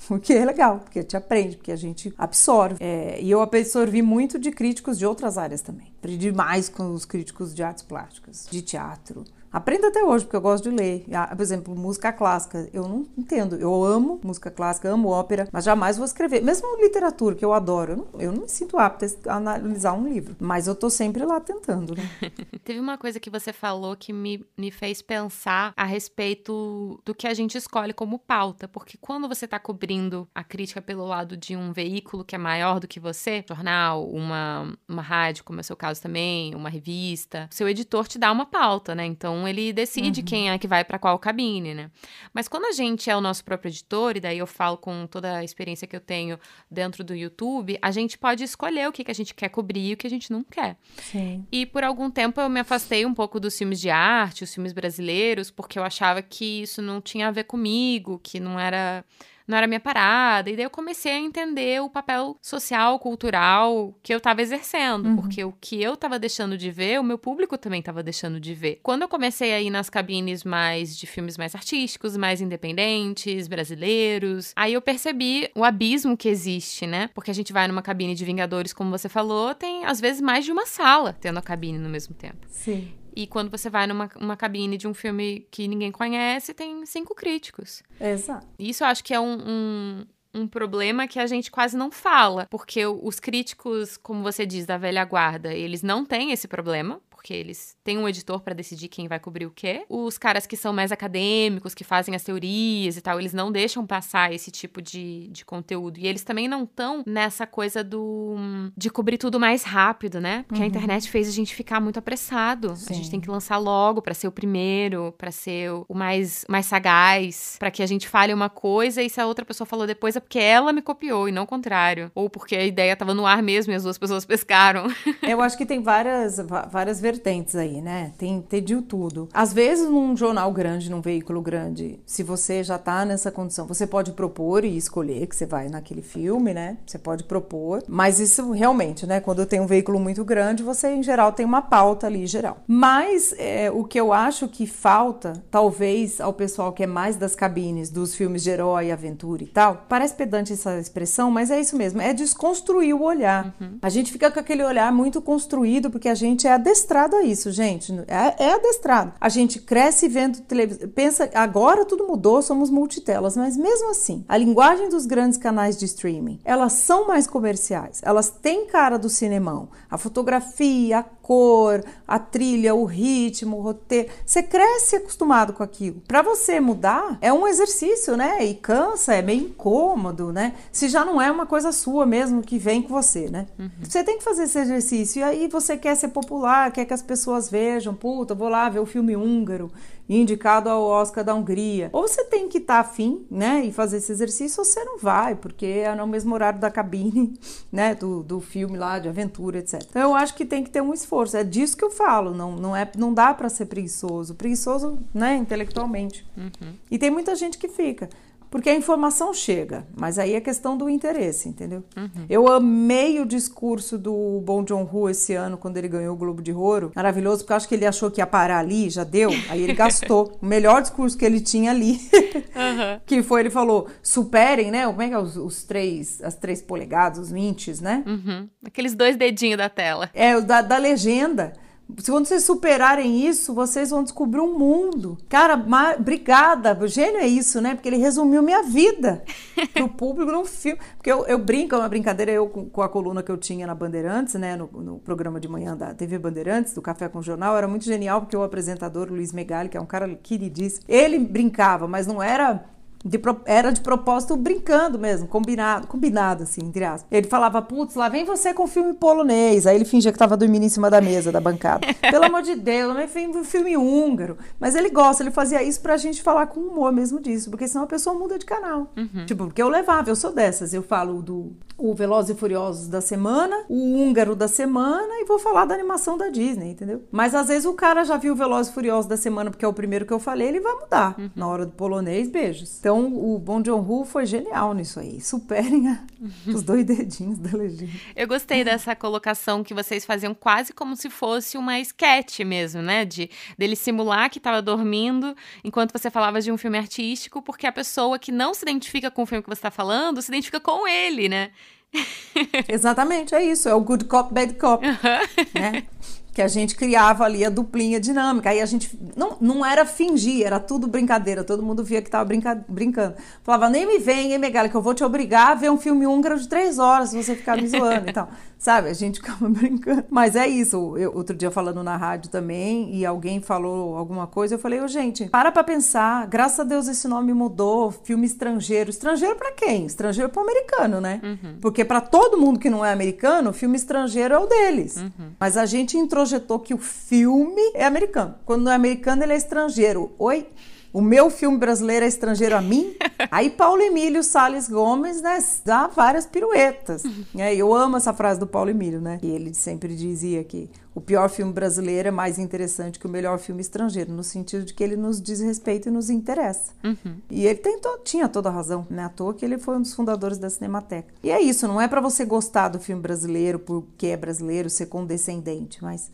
Porque é legal, porque a gente aprende, porque a gente absorve. É, e eu absorvi muito de críticos de outras áreas também. Aprendi mais com os críticos de artes plásticas, de teatro, Aprendo até hoje, porque eu gosto de ler. Ah, por exemplo, música clássica. Eu não entendo. Eu amo música clássica, amo ópera, mas jamais vou escrever. Mesmo literatura, que eu adoro. Eu não, me sinto apta a analisar um livro. Mas eu tô sempre lá tentando, né? Teve uma coisa que você falou que me, me fez pensar a respeito do que a gente escolhe como pauta. Porque quando você tá cobrindo a crítica pelo lado de um veículo que é maior do que você, jornal, uma, uma rádio, como é o seu caso também, uma revista, seu editor te dá uma pauta, né? Então, ele decide uhum. quem é que vai para qual cabine, né? Mas quando a gente é o nosso próprio editor, e daí eu falo com toda a experiência que eu tenho dentro do YouTube, a gente pode escolher o que, que a gente quer cobrir e o que a gente não quer. Sim. E por algum tempo eu me afastei um pouco dos filmes de arte, os filmes brasileiros, porque eu achava que isso não tinha a ver comigo, que não era não era minha parada. E daí eu comecei a entender o papel social, cultural que eu estava exercendo, uhum. porque o que eu estava deixando de ver, o meu público também estava deixando de ver. Quando eu comecei a ir nas cabines mais de filmes mais artísticos, mais independentes, brasileiros, aí eu percebi o abismo que existe, né? Porque a gente vai numa cabine de Vingadores, como você falou, tem às vezes mais de uma sala tendo a cabine no mesmo tempo. Sim. E quando você vai numa uma cabine de um filme que ninguém conhece, tem cinco críticos. Exato. Isso eu acho que é um, um, um problema que a gente quase não fala, porque os críticos, como você diz, da velha guarda, eles não têm esse problema, porque eles têm um editor para decidir quem vai cobrir o quê. Os caras que são mais acadêmicos, que fazem as teorias e tal, eles não deixam passar esse tipo de, de conteúdo. E eles também não estão nessa coisa do de cobrir tudo mais rápido, né? Porque uhum. a internet fez a gente ficar muito apressado. Sim. A gente tem que lançar logo para ser o primeiro, para ser o mais, mais sagaz, para que a gente fale uma coisa e se a outra pessoa falou depois é porque ela me copiou e não o contrário. Ou porque a ideia tava no ar mesmo e as duas pessoas pescaram. Eu acho que tem várias, várias vertentes aí, né? Tem, tem de tudo. Às vezes, num jornal grande, num veículo grande, se você já tá nessa condição, você pode propor e escolher que você vai naquele filme, né? Você pode propor. Mas isso realmente, né? Quando tem um veículo muito grande, você, em geral, tem uma pauta ali geral. Mas é, o que eu acho que falta, talvez, ao pessoal que é mais das cabines, dos filmes de herói, aventura e tal, parece pedante essa expressão, mas é isso mesmo, é desconstruir o olhar. Uhum. A gente fica com aquele olhar muito construído porque a gente é adestrado adestrado a isso, gente. É, é adestrado. A gente cresce vendo televisão. Pensa, agora tudo mudou, somos multitelas, mas mesmo assim, a linguagem dos grandes canais de streaming, elas são mais comerciais. Elas têm cara do cinemão. A fotografia, a cor, a trilha, o ritmo, o roteiro. Você cresce acostumado com aquilo. Para você mudar, é um exercício, né? E cansa, é meio incômodo, né? Se já não é uma coisa sua mesmo que vem com você, né? Uhum. Você tem que fazer esse exercício. E aí você quer ser popular, quer que as pessoas vejam, puta, vou lá ver o filme húngaro indicado ao Oscar da Hungria. Ou você tem que estar tá afim, né, e fazer esse exercício, ou você não vai, porque é no mesmo horário da cabine, né, do, do filme lá de aventura, etc. Então eu acho que tem que ter um esforço. É disso que eu falo. Não, não é, não dá para ser preguiçoso. Preguiçoso, né, intelectualmente. Uhum. E tem muita gente que fica. Porque a informação chega, mas aí é questão do interesse, entendeu? Uhum. Eu amei o discurso do Bom John Hu esse ano, quando ele ganhou o Globo de Ouro. Maravilhoso, porque eu acho que ele achou que ia parar ali, já deu. Aí ele gastou. o melhor discurso que ele tinha ali. uhum. Que foi, ele falou, superem, né? Como é que é os, os três, as três polegadas, os inches, né? Uhum. Aqueles dois dedinhos da tela. É, da, da legenda Se vocês superarem isso, vocês vão descobrir um mundo. Cara, obrigada. O gênio é isso, né? Porque ele resumiu minha vida pro público num filme. Porque eu, eu brinco, é uma brincadeira, eu com, com, a coluna que eu tinha na Bandeirantes, né? No, no, programa de manhã da TV Bandeirantes, do Café com Jornal, era muito genial, porque o apresentador, Luiz Megali, que é um cara queridíssimo, ele brincava, mas não era de, era de propósito brincando mesmo, combinado, combinado assim, entre aspas. Ele falava, putz, lá vem você com filme polonês. Aí ele fingia que tava dormindo em cima da mesa da bancada. Pelo amor de Deus, mas vem um filme húngaro. Mas ele gosta, ele fazia isso pra gente falar com humor mesmo disso, porque senão a pessoa muda de canal. Uhum. Tipo, porque eu levava, eu sou dessas. Eu falo do o Velozes e Furiosos da semana, o húngaro da semana e vou falar da animação da Disney, entendeu? Mas às vezes o cara já viu o Velozes e Furiosos da semana, porque é o primeiro que eu falei, ele vai mudar. Uhum. Na hora do polonês, beijos. Então, então, o Bom John Hu foi genial nisso aí. Superem a, os dois dedinhos da legenda. Eu gostei dessa colocação que vocês faziam quase como se fosse uma sketch mesmo, né? De dele simular que estava dormindo enquanto você falava de um filme artístico, porque a pessoa que não se identifica com o filme que você está falando se identifica com ele, né? Exatamente, é isso. É o good cop, bad cop. Uhum. Né? que a gente criava ali a duplinha dinâmica. Aí a gente não, não era fingir, era tudo brincadeira. Todo mundo via que tava brinca, brincando. Falava, nem me vem, hein, Megali, que eu vou te obrigar a ver um filme húngaro de três horas se você ficar me zoando e tal. Sabe? A gente ficava brincando. Mas é isso. Eu, outro dia falando na rádio também, e alguém falou alguma coisa, eu falei, ô, oh, gente, para pra pensar. Graças a Deus esse nome mudou. Filme estrangeiro. Estrangeiro para quem? Estrangeiro pro americano, né? Uhum. Porque para todo mundo que não é americano, filme estrangeiro é o deles. Uhum. Mas a gente introjetou que o filme é americano. Quando não é americano, ele é estrangeiro. Oi? O meu filme brasileiro é estrangeiro a mim. Aí Paulo Emílio Sales Gomes, né, dá várias piruetas. É, eu amo essa frase do Paulo Emílio, né? E ele sempre dizia que o pior filme brasileiro é mais interessante que o melhor filme estrangeiro, no sentido de que ele nos diz respeito e nos interessa. Uhum. E ele tem to tinha toda a razão, né? À toa que ele foi um dos fundadores da Cinemateca. E é isso, não é para você gostar do filme brasileiro porque é brasileiro, ser condescendente, mas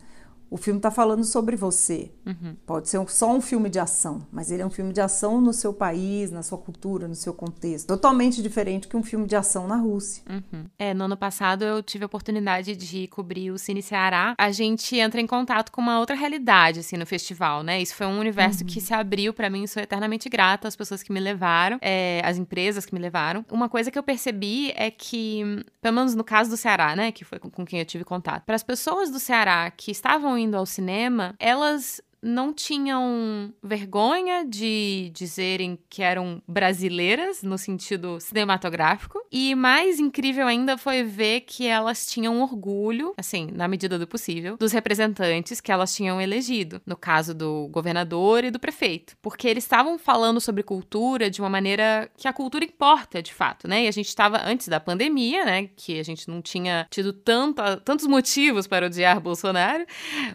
o filme está falando sobre você. Uhum. Pode ser só um filme de ação, mas ele é um filme de ação no seu país, na sua cultura, no seu contexto. Totalmente diferente que um filme de ação na Rússia. Uhum. É, no ano passado eu tive a oportunidade de cobrir o Cine Ceará. A gente entra em contato com uma outra realidade, assim, no festival, né? Isso foi um universo uhum. que se abriu para mim. Sou eternamente grata às pessoas que me levaram, é, às empresas que me levaram. Uma coisa que eu percebi é que, pelo menos no caso do Ceará, né, que foi com, com quem eu tive contato, para as pessoas do Ceará que estavam indo ao cinema, elas não tinham vergonha de dizerem que eram brasileiras no sentido cinematográfico. E mais incrível ainda foi ver que elas tinham orgulho, assim, na medida do possível, dos representantes que elas tinham elegido, no caso do governador e do prefeito, porque eles estavam falando sobre cultura de uma maneira que a cultura importa, de fato, né? E a gente estava antes da pandemia, né, que a gente não tinha tido tantos motivos para odiar Bolsonaro,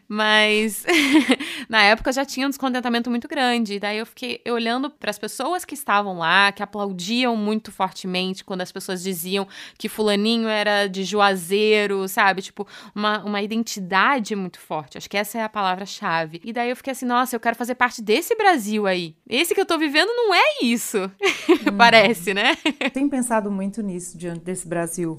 mas na época já tinha um descontentamento muito grande. E daí eu fiquei olhando para as pessoas que estavam lá, que aplaudiam muito fortemente quando as pessoas diziam que Fulaninho era de Juazeiro, sabe? Tipo, uma, uma identidade muito forte. Acho que essa é a palavra-chave. E daí eu fiquei assim, nossa, eu quero fazer parte desse Brasil aí. Esse que eu tô vivendo não é isso. Hum. Parece, né? Tenho pensado muito nisso diante desse Brasil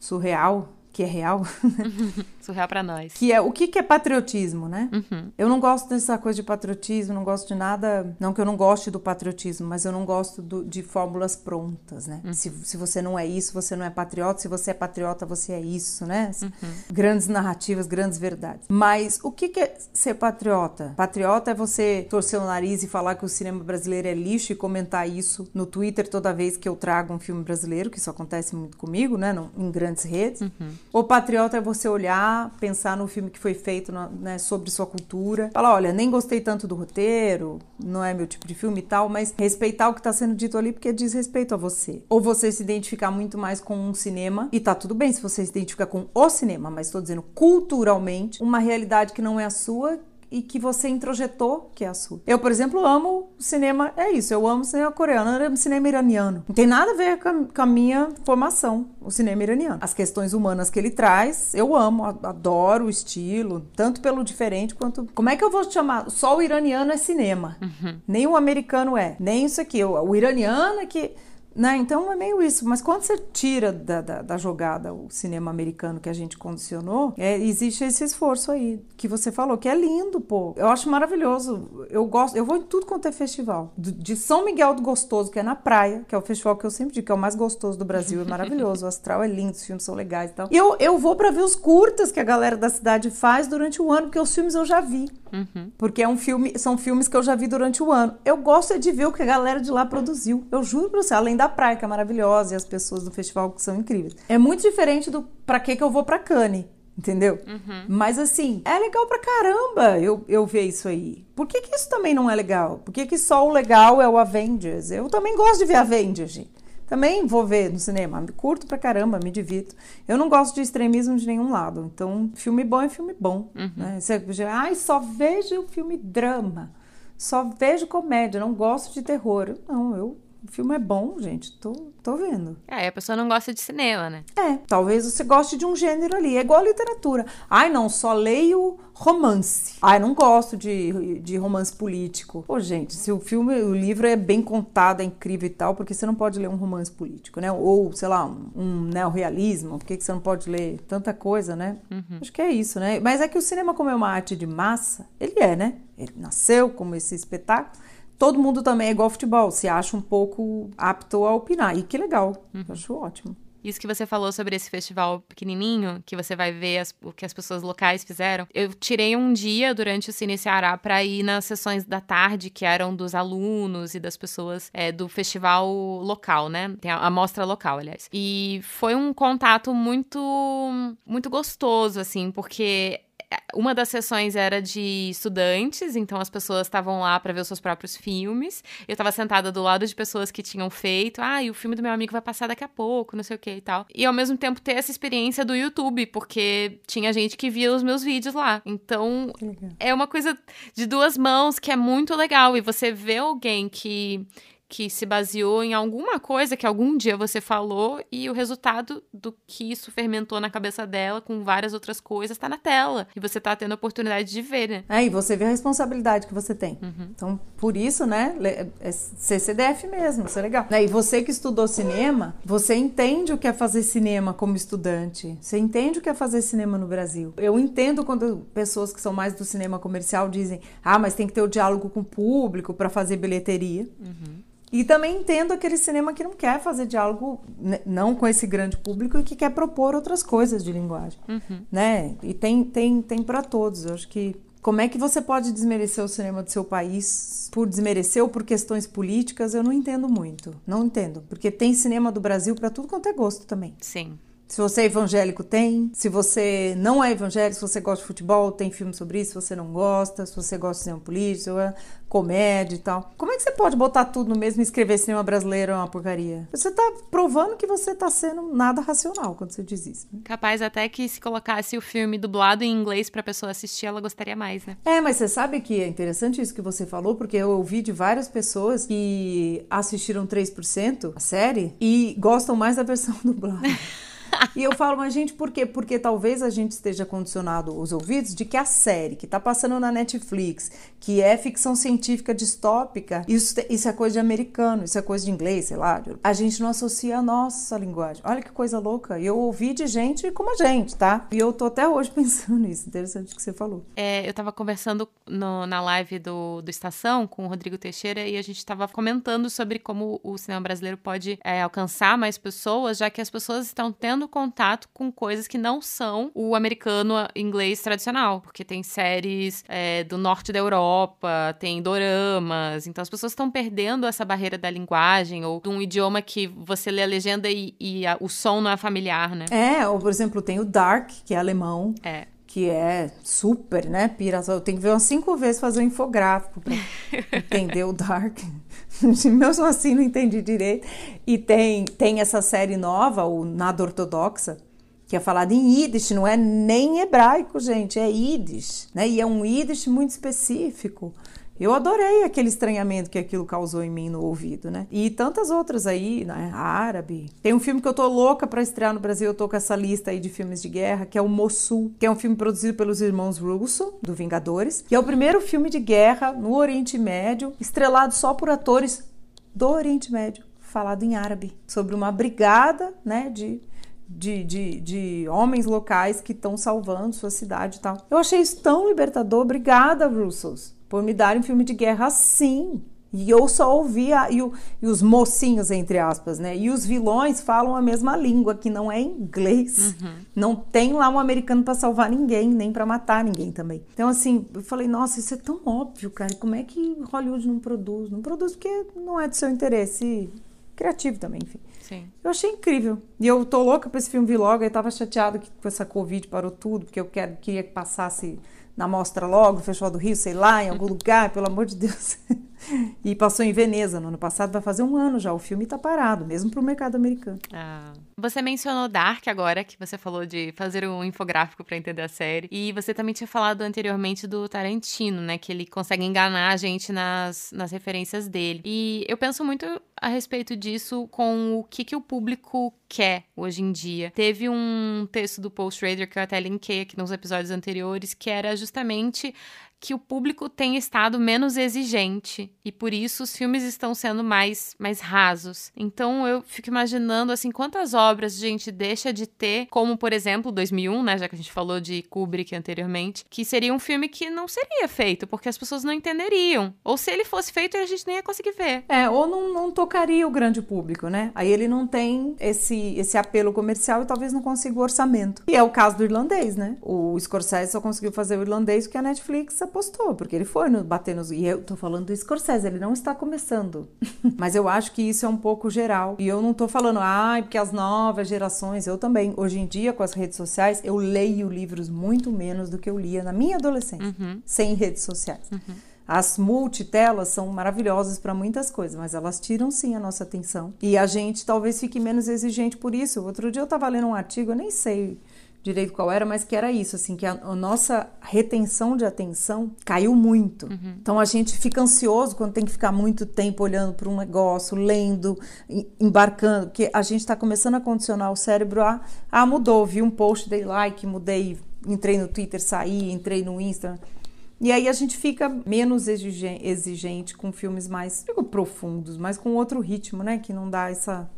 surreal que é real. Surreal para nós. Que é o que, que é patriotismo, né? Uhum. Eu não gosto dessa coisa de patriotismo, não gosto de nada. Não que eu não goste do patriotismo, mas eu não gosto do, de fórmulas prontas, né? Uhum. Se, se você não é isso, você não é patriota. Se você é patriota, você é isso, né? Uhum. Grandes narrativas, grandes verdades. Mas o que, que é ser patriota? Patriota é você torcer o nariz e falar que o cinema brasileiro é lixo e comentar isso no Twitter toda vez que eu trago um filme brasileiro, que isso acontece muito comigo, né? Em grandes redes. Uhum. O patriota é você olhar, pensar no filme que foi feito né, sobre sua cultura, falar, olha, nem gostei tanto do roteiro, não é meu tipo de filme e tal, mas respeitar o que está sendo dito ali porque diz respeito a você. Ou você se identificar muito mais com um cinema, e tá tudo bem se você se identifica com o cinema, mas estou dizendo culturalmente, uma realidade que não é a sua, e que você introjetou que é a sua. Eu, por exemplo, amo cinema, é isso, eu amo cinema coreano, eu amo cinema iraniano. Não tem nada a ver com a, com a, minha formação, o cinema iraniano. As questões humanas que ele traz, eu amo, adoro o estilo, tanto pelo diferente quanto. Como é que eu vou chamar? Só o iraniano é cinema. Uhum. Nem o americano é. Nem isso aqui. O, o iraniano é que Né? Então é meio isso. Mas quando você tira da, da, da jogada o cinema americano que a gente condicionou, é, existe esse esforço aí que você falou, que é lindo, pô. Eu acho maravilhoso. Eu gosto, eu vou em tudo quanto é festival. De São Miguel do Gostoso, que é na praia, que é o festival que eu sempre digo que é o mais gostoso do Brasil, é maravilhoso. o astral é lindo, os filmes são legais e tal. E eu, eu vou para ver os curtas que a galera da cidade faz durante o ano, porque os filmes eu já vi. Uhum. Porque é um filme, são filmes que eu já vi durante o ano. Eu gosto de ver o que a galera de lá produziu. Eu juro pra você, além da praia, que é maravilhosa, e as pessoas do festival que são incríveis. É muito diferente do pra que que eu vou pra Cannes. Entendeu? Uhum. Mas assim, é legal pra caramba eu, eu ver isso aí. Por que, que isso também não é legal? Por que, que só o legal é o Avengers? Eu também gosto de ver Avengers, gente. Também vou ver no cinema. Curto pra caramba, me divirto. Eu não gosto de extremismo de nenhum lado. Então, filme bom é filme bom. Uhum. Né? Você, ai, só vejo filme drama. Só vejo comédia. Não gosto de terror. Não, eu o filme é bom, gente. Tô, tô vendo. É, a pessoa não gosta de cinema, né? É, talvez você goste de um gênero ali. É igual a literatura. Ai, não, só leio romance. Ai, não gosto de, de romance político. Pô, gente, se o filme, o livro é bem contado, é incrível e tal, porque você não pode ler um romance político, né? Ou, sei lá, um, um neorrealismo. Por que, que você não pode ler tanta coisa, né? Uhum. Acho que é isso, né? Mas é que o cinema, como é uma arte de massa, ele é, né? Ele nasceu como esse espetáculo todo mundo também é igual futebol, se acha um pouco apto a opinar. E que legal, uhum. acho ótimo. Isso que você falou sobre esse festival pequenininho, que você vai ver as, o que as pessoas locais fizeram. Eu tirei um dia durante o Cine Ceará para ir nas sessões da tarde, que eram dos alunos e das pessoas é, do festival local, né? Tem a, a mostra local, aliás. E foi um contato muito, muito gostoso, assim, porque uma das sessões era de estudantes, então as pessoas estavam lá para ver os seus próprios filmes. Eu estava sentada do lado de pessoas que tinham feito, ah, e o filme do meu amigo vai passar daqui a pouco, não sei o que e tal. E ao mesmo tempo ter essa experiência do YouTube, porque tinha gente que via os meus vídeos lá. Então é uma coisa de duas mãos que é muito legal. E você vê alguém que que se baseou em alguma coisa que algum dia você falou e o resultado do que isso fermentou na cabeça dela com várias outras coisas está na tela. E você está tendo a oportunidade de ver, né? É, e você vê a responsabilidade que você tem. Uhum. Então, por isso, né, é CCDF mesmo, isso é legal. E você que estudou cinema, você entende o que é fazer cinema como estudante. Você entende o que é fazer cinema no Brasil. Eu entendo quando pessoas que são mais do cinema comercial dizem, ah, mas tem que ter o diálogo com o público para fazer bilheteria. Uhum. E também entendo aquele cinema que não quer fazer diálogo, né, não com esse grande público, e que quer propor outras coisas de linguagem, uhum. né? E tem, tem, tem para todos. Eu acho que como é que você pode desmerecer o cinema do seu país por desmerecer ou por questões políticas? Eu não entendo muito. Não entendo. Porque tem cinema do Brasil para tudo quanto é gosto também. Sim. Se você é evangélico, tem. Se você não é evangélico, se você gosta de futebol, tem filme sobre isso. Se você não gosta, se você gosta de cinema político, comédia e tal. Como é que você pode botar tudo no mesmo e escrever cinema brasileiro é uma porcaria? Você tá provando que você tá sendo nada racional quando você diz isso. Né? Capaz até que se colocasse o filme dublado em inglês pra pessoa assistir, ela gostaria mais, né? É, mas você sabe que é interessante isso que você falou, porque eu ouvi de várias pessoas que assistiram 3% a série e gostam mais da versão dublada. E eu falo, mas gente, por quê? Porque talvez a gente esteja condicionado os ouvidos de que a série que tá passando na Netflix, que é ficção científica distópica, isso, isso é coisa de americano, isso é coisa de inglês, sei lá. A gente não associa a nossa linguagem. Olha que coisa louca. Eu ouvi de gente como a gente, tá? E eu tô até hoje pensando nisso. Interessante que você falou. É, eu tava conversando no, na live do, do Estação com o Rodrigo Teixeira e a gente tava comentando sobre como o cinema brasileiro pode é, alcançar mais pessoas, já que as pessoas estão tendo tendo contato com coisas que não são o americano inglês tradicional, porque tem séries é, do norte da Europa, tem doramas, então as pessoas estão perdendo essa barreira da linguagem ou de um idioma que você lê a legenda e, e a, o som não é familiar, né? É, ou por exemplo, tem o Dark, que é alemão. É que é super, né, pira. Eu tenho que ver umas cinco vezes fazer um infográfico para entender o Dark. Mesmo assim, não entendi direito. E tem, tem essa série nova, o Nada Ortodoxa, que é falada em Yiddish, não é nem hebraico, gente, é Yiddish, né? E é um Yiddish muito específico. Eu adorei aquele estranhamento que aquilo causou em mim no ouvido, né? E tantas outras aí, né? Árabe. Tem um filme que eu tô louca para estrear no Brasil, eu tô com essa lista aí de filmes de guerra, que é o Mossul, que é um filme produzido pelos irmãos Russo, do Vingadores, e é o primeiro filme de guerra no Oriente Médio, estrelado só por atores do Oriente Médio falado em árabe, sobre uma brigada, né, de de, de, de homens locais que estão salvando sua cidade e tal. Eu achei isso tão libertador. Obrigada, Russos, por me darem um filme de guerra assim. E eu só ouvia e, e, os mocinhos, entre aspas, né? E os vilões falam a mesma língua, que não é inglês. Uhum. Não tem lá um americano para salvar ninguém, nem para matar ninguém também. Então, assim, eu falei, nossa, isso é tão óbvio, cara. Como é que Hollywood não produz? Não produz porque não é do seu interesse criativo também, enfim. Sim. Eu achei incrível. E eu tô louca pra esse filme vir logo. Eu tava chateada que com essa Covid parou tudo, porque eu quero, queria que passasse na mostra logo, Festival do Rio, sei lá, em algum lugar, pelo amor de Deus. E passou em Veneza no ano passado, vai fazer um ano já. O filme tá parado, mesmo pro mercado americano. Ah. Você mencionou Dark agora, que você falou de fazer um infográfico para entender a série. E você também tinha falado anteriormente do Tarantino, né? Que ele consegue enganar a gente nas, nas referências dele. E eu penso muito a respeito disso com o que, que o público quer hoje em dia. Teve um texto do Paul Schrader que eu até linkei aqui nos episódios anteriores, que era justamente que o público tem estado menos exigente e por isso os filmes estão sendo mais mais rasos. Então eu fico imaginando assim quantas obras a gente deixa de ter, como por exemplo 2001, né, já que a gente falou de Kubrick anteriormente, que seria um filme que não seria feito porque as pessoas não entenderiam, ou se ele fosse feito a gente nem ia conseguir ver. É, ou não, não tocaria o grande público, né? Aí ele não tem esse esse apelo comercial e talvez não consiga o orçamento. E é o caso do irlandês, né? O Scorsese só conseguiu fazer o irlandês porque a Netflix apostou, porque ele foi no, bater nos. E eu tô falando do Scorsese, ele não está começando. Mas eu acho que isso é um pouco geral. E eu não tô falando, ai, ah, porque as novas gerações, eu também. Hoje em dia, com as redes sociais, eu leio livros muito menos do que eu lia na minha adolescência, uhum. sem redes sociais. Uhum. As multitelas são maravilhosas para muitas coisas, mas elas tiram sim a nossa atenção. E a gente talvez fique menos exigente por isso. Outro dia eu estava lendo um artigo, eu nem sei direito qual era, mas que era isso, assim, que a, a nossa retenção de atenção caiu muito. Uhum. Então a gente fica ansioso quando tem que ficar muito tempo olhando para um negócio, lendo, embarcando, porque a gente está começando a condicionar o cérebro a, ah, mudou, vi um post, dei like, mudei, entrei no Twitter, saí, entrei no Instagram. E aí a gente fica menos exigente com filmes mais digo, profundos, mas com outro ritmo, né? Que não dá essa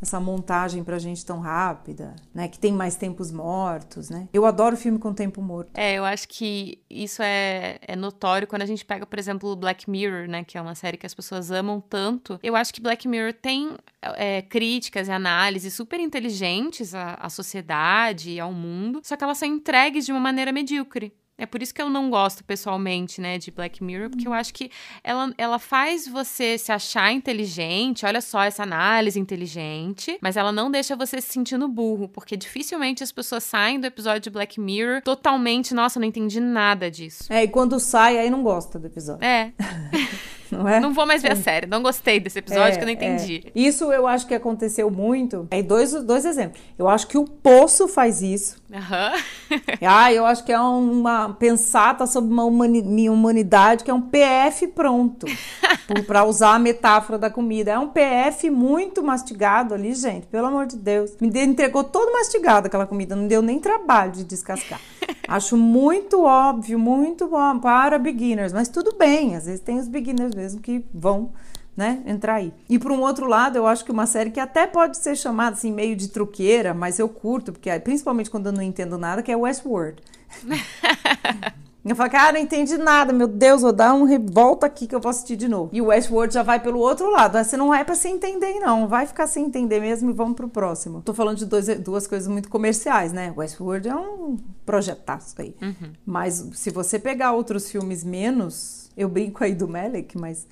essa montagem pra gente tão rápida, né? Que tem mais tempos mortos, né? Eu adoro filme com tempo morto. É, eu acho que isso é, é notório quando a gente pega, por exemplo, Black Mirror, né? Que é uma série que as pessoas amam tanto. Eu acho que Black Mirror tem é, críticas e análises super inteligentes à, à sociedade e ao mundo, só que elas são entregues de uma maneira medíocre. É por isso que eu não gosto pessoalmente, né, de Black Mirror, porque eu acho que ela, ela faz você se achar inteligente, olha só essa análise inteligente, mas ela não deixa você se sentindo burro, porque dificilmente as pessoas saem do episódio de Black Mirror totalmente, nossa, não entendi nada disso. É, e quando sai, aí não gosta do episódio. É. não é? Não vou mais ver é. a série. Não gostei desse episódio é, que eu não entendi. É. Isso eu acho que aconteceu muito. É dois, dois exemplos. Eu acho que o Poço faz isso. Uhum. ah, eu acho que é uma pensata sobre uma humani minha humanidade que é um PF pronto. para usar a metáfora da comida. É um PF muito mastigado ali, gente. Pelo amor de Deus. Me entregou todo mastigado aquela comida. Não deu nem trabalho de descascar. Acho muito óbvio, muito bom para beginners, mas tudo bem, às vezes tem os beginners mesmo que vão né, entrar aí. E por um outro lado, eu acho que uma série que até pode ser chamada assim meio de truqueira, mas eu curto, porque principalmente quando eu não entendo nada, que é Westworld. Eu falo, cara, não entendi nada, meu Deus, vou dar um revolta aqui que eu vou assistir de novo. E o Westworld já vai pelo outro lado. Você não é para se entender, não. Vai ficar sem entender mesmo e vamos pro próximo. Tô falando de dois, duas coisas muito comerciais, né? Westworld é um projetaço aí. Uhum. Mas se você pegar outros filmes menos, eu brinco aí do Melek, mas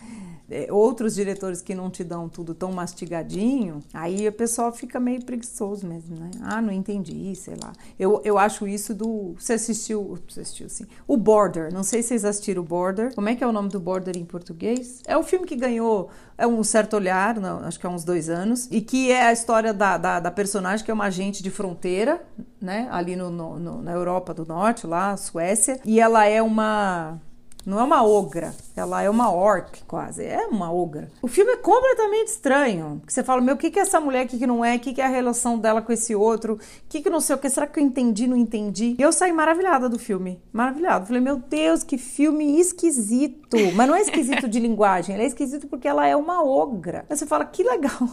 é, outros diretores que não te dão tudo tão mastigadinho, aí o pessoal fica meio preguiçoso mesmo, né? Ah, não entendi, sei lá. Eu, eu acho isso do. Você assistiu. Você assistiu, sim. O Border. Não sei se vocês assistiram o Border. Como é que é o nome do Border em português? É o filme que ganhou é um certo olhar, não, acho que há uns dois anos, e que é a história da, da, da personagem que é uma agente de fronteira, né? Ali no, no, no, na Europa do Norte, lá, Suécia, e ela é uma Não é uma ogra. Ela é uma orc, quase. É uma ogra. O filme é completamente estranho. Você fala, meu, o que, que é essa mulher, o que, que não é? O que, que é a relação dela com esse outro? O que, que não sei o que? Será que eu entendi, não entendi? E eu saí maravilhada do filme. Maravilhada. Falei, meu Deus, que filme esquisito. Mas não é esquisito de linguagem, ele é esquisito porque ela é uma ogra. Aí você fala, que legal.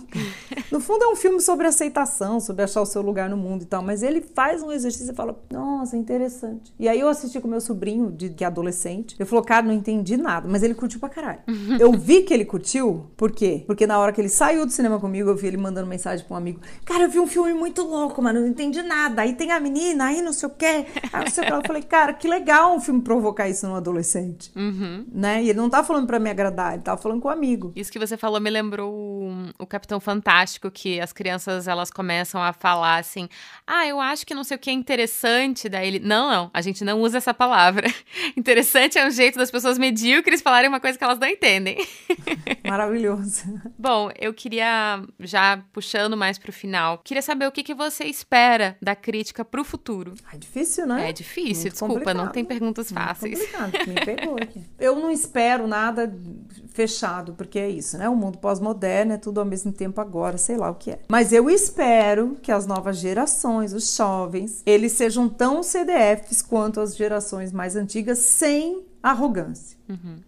No fundo é um filme sobre aceitação, sobre achar o seu lugar no mundo e tal. Mas ele faz um exercício e fala, nossa, interessante. E aí eu assisti com meu sobrinho, de, que é adolescente. Ele falou, cara, não entendi nada. Mas ele curtiu pra caralho. Eu vi que ele curtiu, por quê? Porque na hora que ele saiu do cinema comigo, eu vi ele mandando mensagem pra um amigo. Cara, eu vi um filme muito louco, mano, não entendi nada. Aí tem a menina, aí não sei o quê. Aí não sei o que. Eu falei, cara, que legal um filme provocar isso num adolescente. Uhum. Né? E ele não tá falando pra me agradar, ele tava falando com um amigo. Isso que você falou me lembrou o, o Capitão Fantástico, que as crianças elas começam a falar assim: ah, eu acho que não sei o que é interessante. Daí ele, não, não, a gente não usa essa palavra. Interessante é um jeito das pessoas medíocres falarem uma coisa que elas não entendem. Maravilhoso. Bom, eu queria, já puxando mais pro final, queria saber o que, que você espera da crítica pro futuro. É difícil, né? É difícil, Muito desculpa, complicado. não tem perguntas Muito fáceis. complicado, me pegou aqui. Eu não espero nada fechado, porque é isso, né? O mundo pós-moderno é tudo ao mesmo tempo agora, sei lá o que é. Mas eu espero que as novas gerações, os jovens, eles sejam tão CDFs quanto as gerações mais antigas, sem arrogância.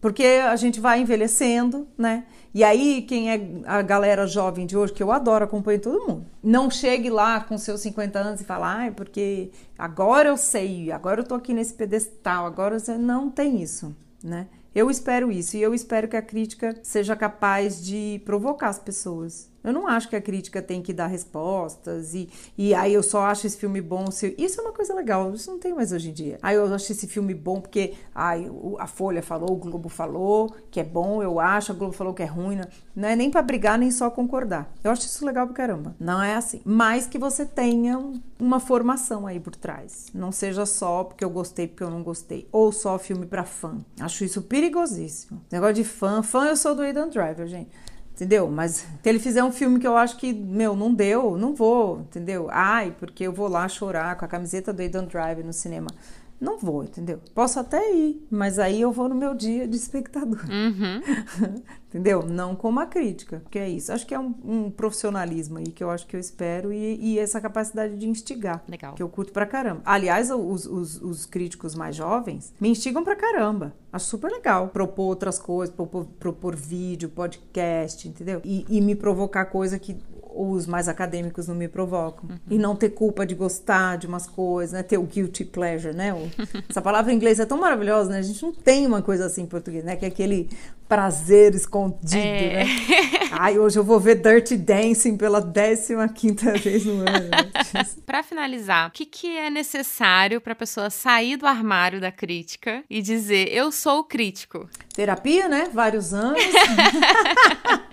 Porque a gente vai envelhecendo, né? E aí, quem é a galera jovem de hoje, que eu adoro, acompanho todo mundo. Não chegue lá com seus 50 anos e fale, ai, porque agora eu sei, agora eu tô aqui nesse pedestal, agora você não tem isso, né? Eu espero isso e eu espero que a crítica seja capaz de provocar as pessoas. Eu não acho que a crítica tem que dar respostas e, e aí eu só acho esse filme bom se. Isso é uma coisa legal, isso não tem mais hoje em dia. Aí eu acho esse filme bom porque ai, a Folha falou, o Globo falou que é bom, eu acho, a Globo falou que é ruim. Não, é nem pra brigar, nem só concordar. Eu acho isso legal pra caramba. Não é assim. Mas que você tenha um- uma formação aí por trás. Não seja só porque eu gostei, porque eu não gostei. Ou só filme pra fã. Acho isso perigosíssimo. Negócio de fã. Fã eu sou do Aidan Driver, gente. Entendeu? Mas se ele fizer um filme que eu acho que, meu, não deu, não vou, entendeu? Ai, porque eu vou lá chorar com a camiseta do Aidan Drive no cinema. Não vou, entendeu? Posso até ir, mas aí eu vou no meu dia de espectador. Uhum. entendeu? Não como a crítica, que é isso. Acho que é um, um profissionalismo aí que eu acho que eu espero e, e essa capacidade de instigar. Legal. Que eu curto pra caramba. Aliás, os, os, os críticos mais jovens me instigam pra caramba. Acho super legal propor outras coisas, propor, propor vídeo, podcast, entendeu? E, e me provocar coisa que os mais acadêmicos não me provocam. E não ter culpa de gostar de umas coisas, né? Ter o guilty pleasure, né? O- essa palavra em inglês é tão maravilhosa, né? A gente não tem uma coisa assim em português, né? Que é aquele prazer escondido, É. né? Ai, hoje eu vou ver Dirty Dancing pela 15 quinta vez no ano. Pra finalizar, o que, que é necessário pra pessoa sair do armário da crítica e dizer eu sou o crítico? Terapia, né? Vários anos.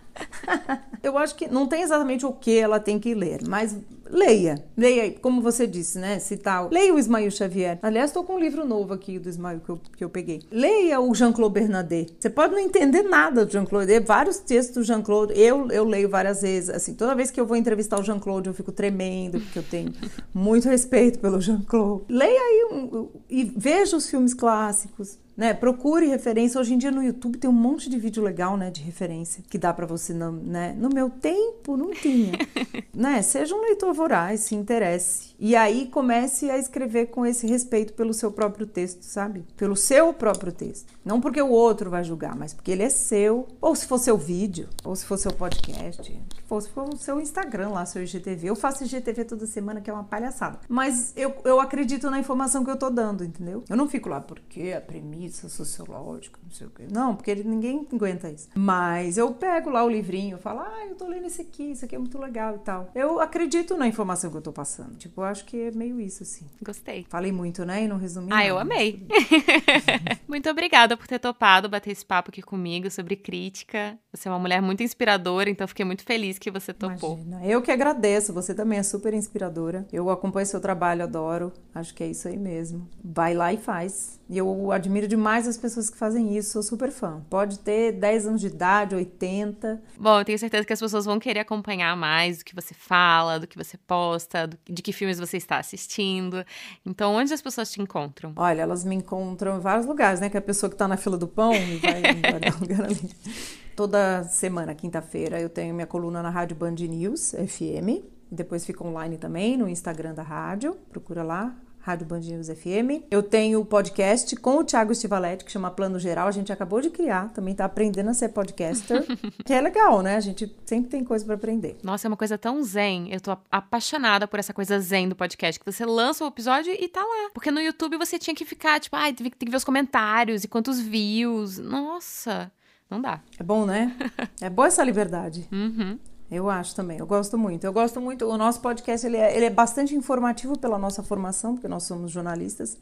Eu acho que não tem exatamente o que ela tem que ler, mas leia. Leia, como você disse, né? Se tal. Leia o Ismael Xavier. Aliás, estou com um livro novo aqui do Ismael que eu, que eu peguei. Leia o Jean-Claude Bernardet. Você pode não entender nada do Jean-Claude, vários textos do Jean-Claude. Eu, eu leio várias vezes. Assim, toda vez que eu vou entrevistar o Jean-Claude, eu fico tremendo, porque eu tenho muito respeito pelo Jean-Claude. Leia aí um- e veja os filmes clássicos. Né? Procure referência. Hoje em dia no YouTube tem um monte de vídeo legal, né, de referência que dá pra você não, né? No meu tempo não tinha, né? Seja um leitor voraz, se interesse. E aí comece a escrever com esse respeito pelo seu próprio texto, sabe? Pelo seu próprio texto. Não porque o outro vai julgar, mas porque ele é seu, ou se for seu vídeo, ou se for seu podcast, ou se for o seu Instagram lá, seu IGTV. Eu faço IGTV toda semana, que é uma palhaçada. Mas eu, eu acredito na informação que eu tô dando, entendeu? Eu não fico lá porque a premissa sociológica, não sei o quê. Não, porque ninguém aguenta isso. Mas eu pego lá o livrinho, falo, ah, eu tô lendo esse aqui, isso aqui é muito legal e tal. Eu acredito na informação que eu tô passando. Tipo, eu acho que é meio isso, assim. Gostei. Falei muito, né? E não resumi Ah, eu nada. amei. muito obrigada por ter topado bater esse papo aqui comigo sobre crítica. Você é uma mulher muito inspiradora, então fiquei muito feliz que você topou. Imagina. Eu que agradeço, você também é super inspiradora. Eu acompanho seu trabalho, adoro. Acho que é isso aí mesmo. Vai lá e faz. E eu admiro demais as pessoas que fazem isso, sou super fã. Pode ter 10 anos de idade, 80. Bom, eu tenho certeza que as pessoas vão querer acompanhar mais do que você fala, do que você posta, do- de que filmes você está assistindo. Então, onde as pessoas te encontram? Olha, elas me encontram em vários lugares, né? Que a pessoa que está na fila do pão vai, vai dar um lugar ali. Toda semana, quinta-feira, eu tenho minha coluna na Rádio Band News FM. Depois fica online também no Instagram da rádio. Procura lá, Rádio Band News FM. Eu tenho o podcast com o Thiago Stivaletti, que chama Plano Geral. A gente acabou de criar, também tá aprendendo a ser podcaster. que é legal, né? A gente sempre tem coisa para aprender. Nossa, é uma coisa tão zen. Eu tô apaixonada por essa coisa zen do podcast, que você lança o episódio e tá lá. Porque no YouTube você tinha que ficar, tipo, ai, tem que ver os comentários e quantos views. Nossa. Não dá. É bom, né? é boa essa liberdade. Uhum. Eu acho também, eu gosto muito. Eu gosto muito, o nosso podcast ele é, ele é bastante informativo pela nossa formação, porque nós somos jornalistas,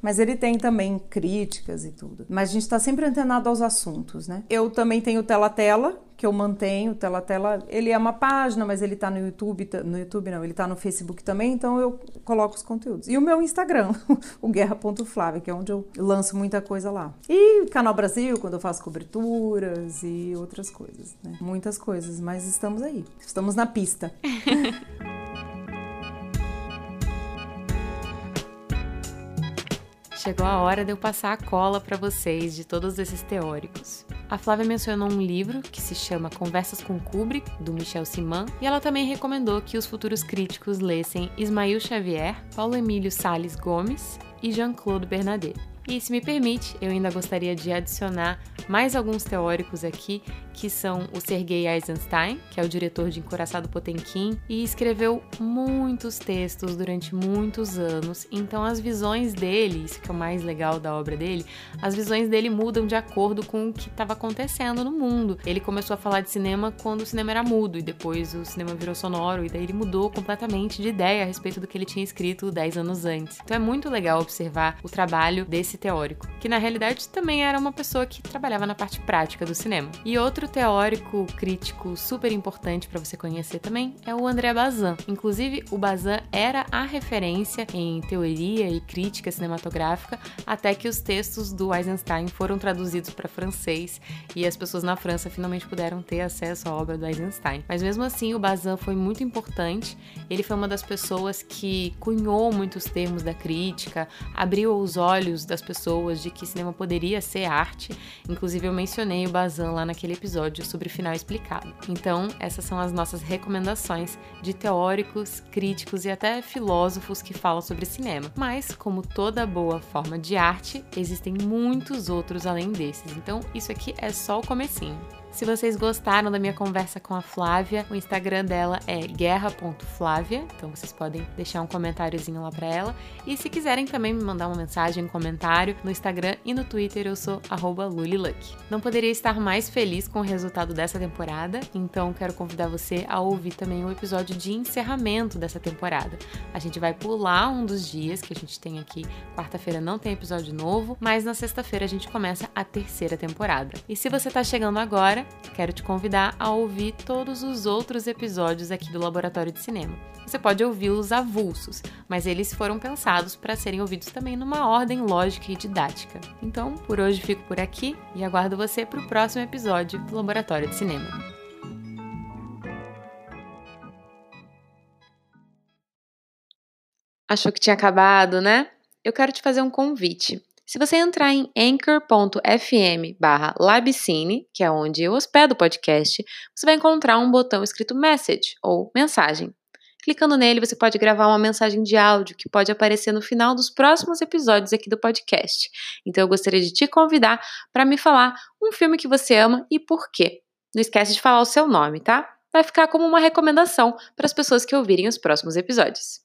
mas ele tem também críticas e tudo. Mas a gente está sempre antenado aos assuntos, né? Eu também tenho Tela Tela, que eu mantenho, Tela Tela, ele é uma página, mas ele tá no YouTube, no YouTube não, ele tá no Facebook também, então eu coloco os conteúdos. E o meu Instagram, o guerra.flávia, que é onde eu lanço muita coisa lá. E Canal Brasil, quando eu faço coberturas e outras coisas, né? Muitas coisas, mas estamos aí. Estamos na pista. Chegou a hora de eu passar a cola para vocês de todos esses teóricos. A Flávia mencionou um livro que se chama Conversas com Kubrick, do Michel Siman, e ela também recomendou que os futuros críticos lessem Ismail Xavier, Paulo Emílio Sales Gomes e Jean-Claude Bernadette. E se me permite, eu ainda gostaria de adicionar mais alguns teóricos aqui, que são o Sergei Eisenstein, que é o diretor de Encoraçado Potemkin, e escreveu muitos textos durante muitos anos. Então as visões dele, isso que é o mais legal da obra dele, as visões dele mudam de acordo com o que estava acontecendo no mundo. Ele começou a falar de cinema quando o cinema era mudo e depois o cinema virou sonoro e daí ele mudou completamente de ideia a respeito do que ele tinha escrito 10 anos antes. Então é muito legal observar o trabalho desse esse teórico, que na realidade também era uma pessoa que trabalhava na parte prática do cinema. E outro teórico crítico super importante para você conhecer também é o André Bazin. Inclusive, o Bazin era a referência em teoria e crítica cinematográfica até que os textos do Eisenstein foram traduzidos para francês e as pessoas na França finalmente puderam ter acesso à obra do Eisenstein. Mas mesmo assim, o Bazin foi muito importante. Ele foi uma das pessoas que cunhou muitos termos da crítica, abriu os olhos das pessoas de que cinema poderia ser arte. Inclusive, eu mencionei o Bazan lá naquele episódio sobre o final explicado. Então, essas são as nossas recomendações de teóricos, críticos e até filósofos que falam sobre cinema. Mas, como toda boa forma de arte, existem muitos outros além desses. Então, isso aqui é só o comecinho. Se vocês gostaram da minha conversa com a Flávia, o Instagram dela é guerra.flávia, então vocês podem deixar um comentáriozinho lá para ela. E se quiserem também me mandar uma mensagem, um comentário no Instagram e no Twitter, eu sou @luliluck. Não poderia estar mais feliz com o resultado dessa temporada, então quero convidar você a ouvir também o episódio de encerramento dessa temporada. A gente vai pular um dos dias que a gente tem aqui. Quarta-feira não tem episódio novo, mas na sexta-feira a gente começa a terceira temporada. E se você tá chegando quero te convidar a ouvir todos os outros episódios aqui do Laboratório de Cinema. Você pode ouvi-los avulsos, mas eles foram pensados para serem ouvidos também numa ordem lógica e didática. Então, por hoje fico por aqui e aguardo você para o próximo episódio do Laboratório de Cinema. Achou que tinha acabado, né? Eu quero te fazer um convite. Se você entrar em anchor.fm barra labcine, que é onde eu hospedo o podcast, você vai encontrar um botão escrito message ou mensagem. Clicando nele, você pode gravar uma mensagem de áudio que pode aparecer no final dos próximos episódios aqui do podcast. Então eu gostaria de te convidar para me falar um filme que você ama e por quê. Não esquece de falar o seu nome, tá? Vai ficar como uma recomendação para as pessoas que ouvirem os próximos episódios.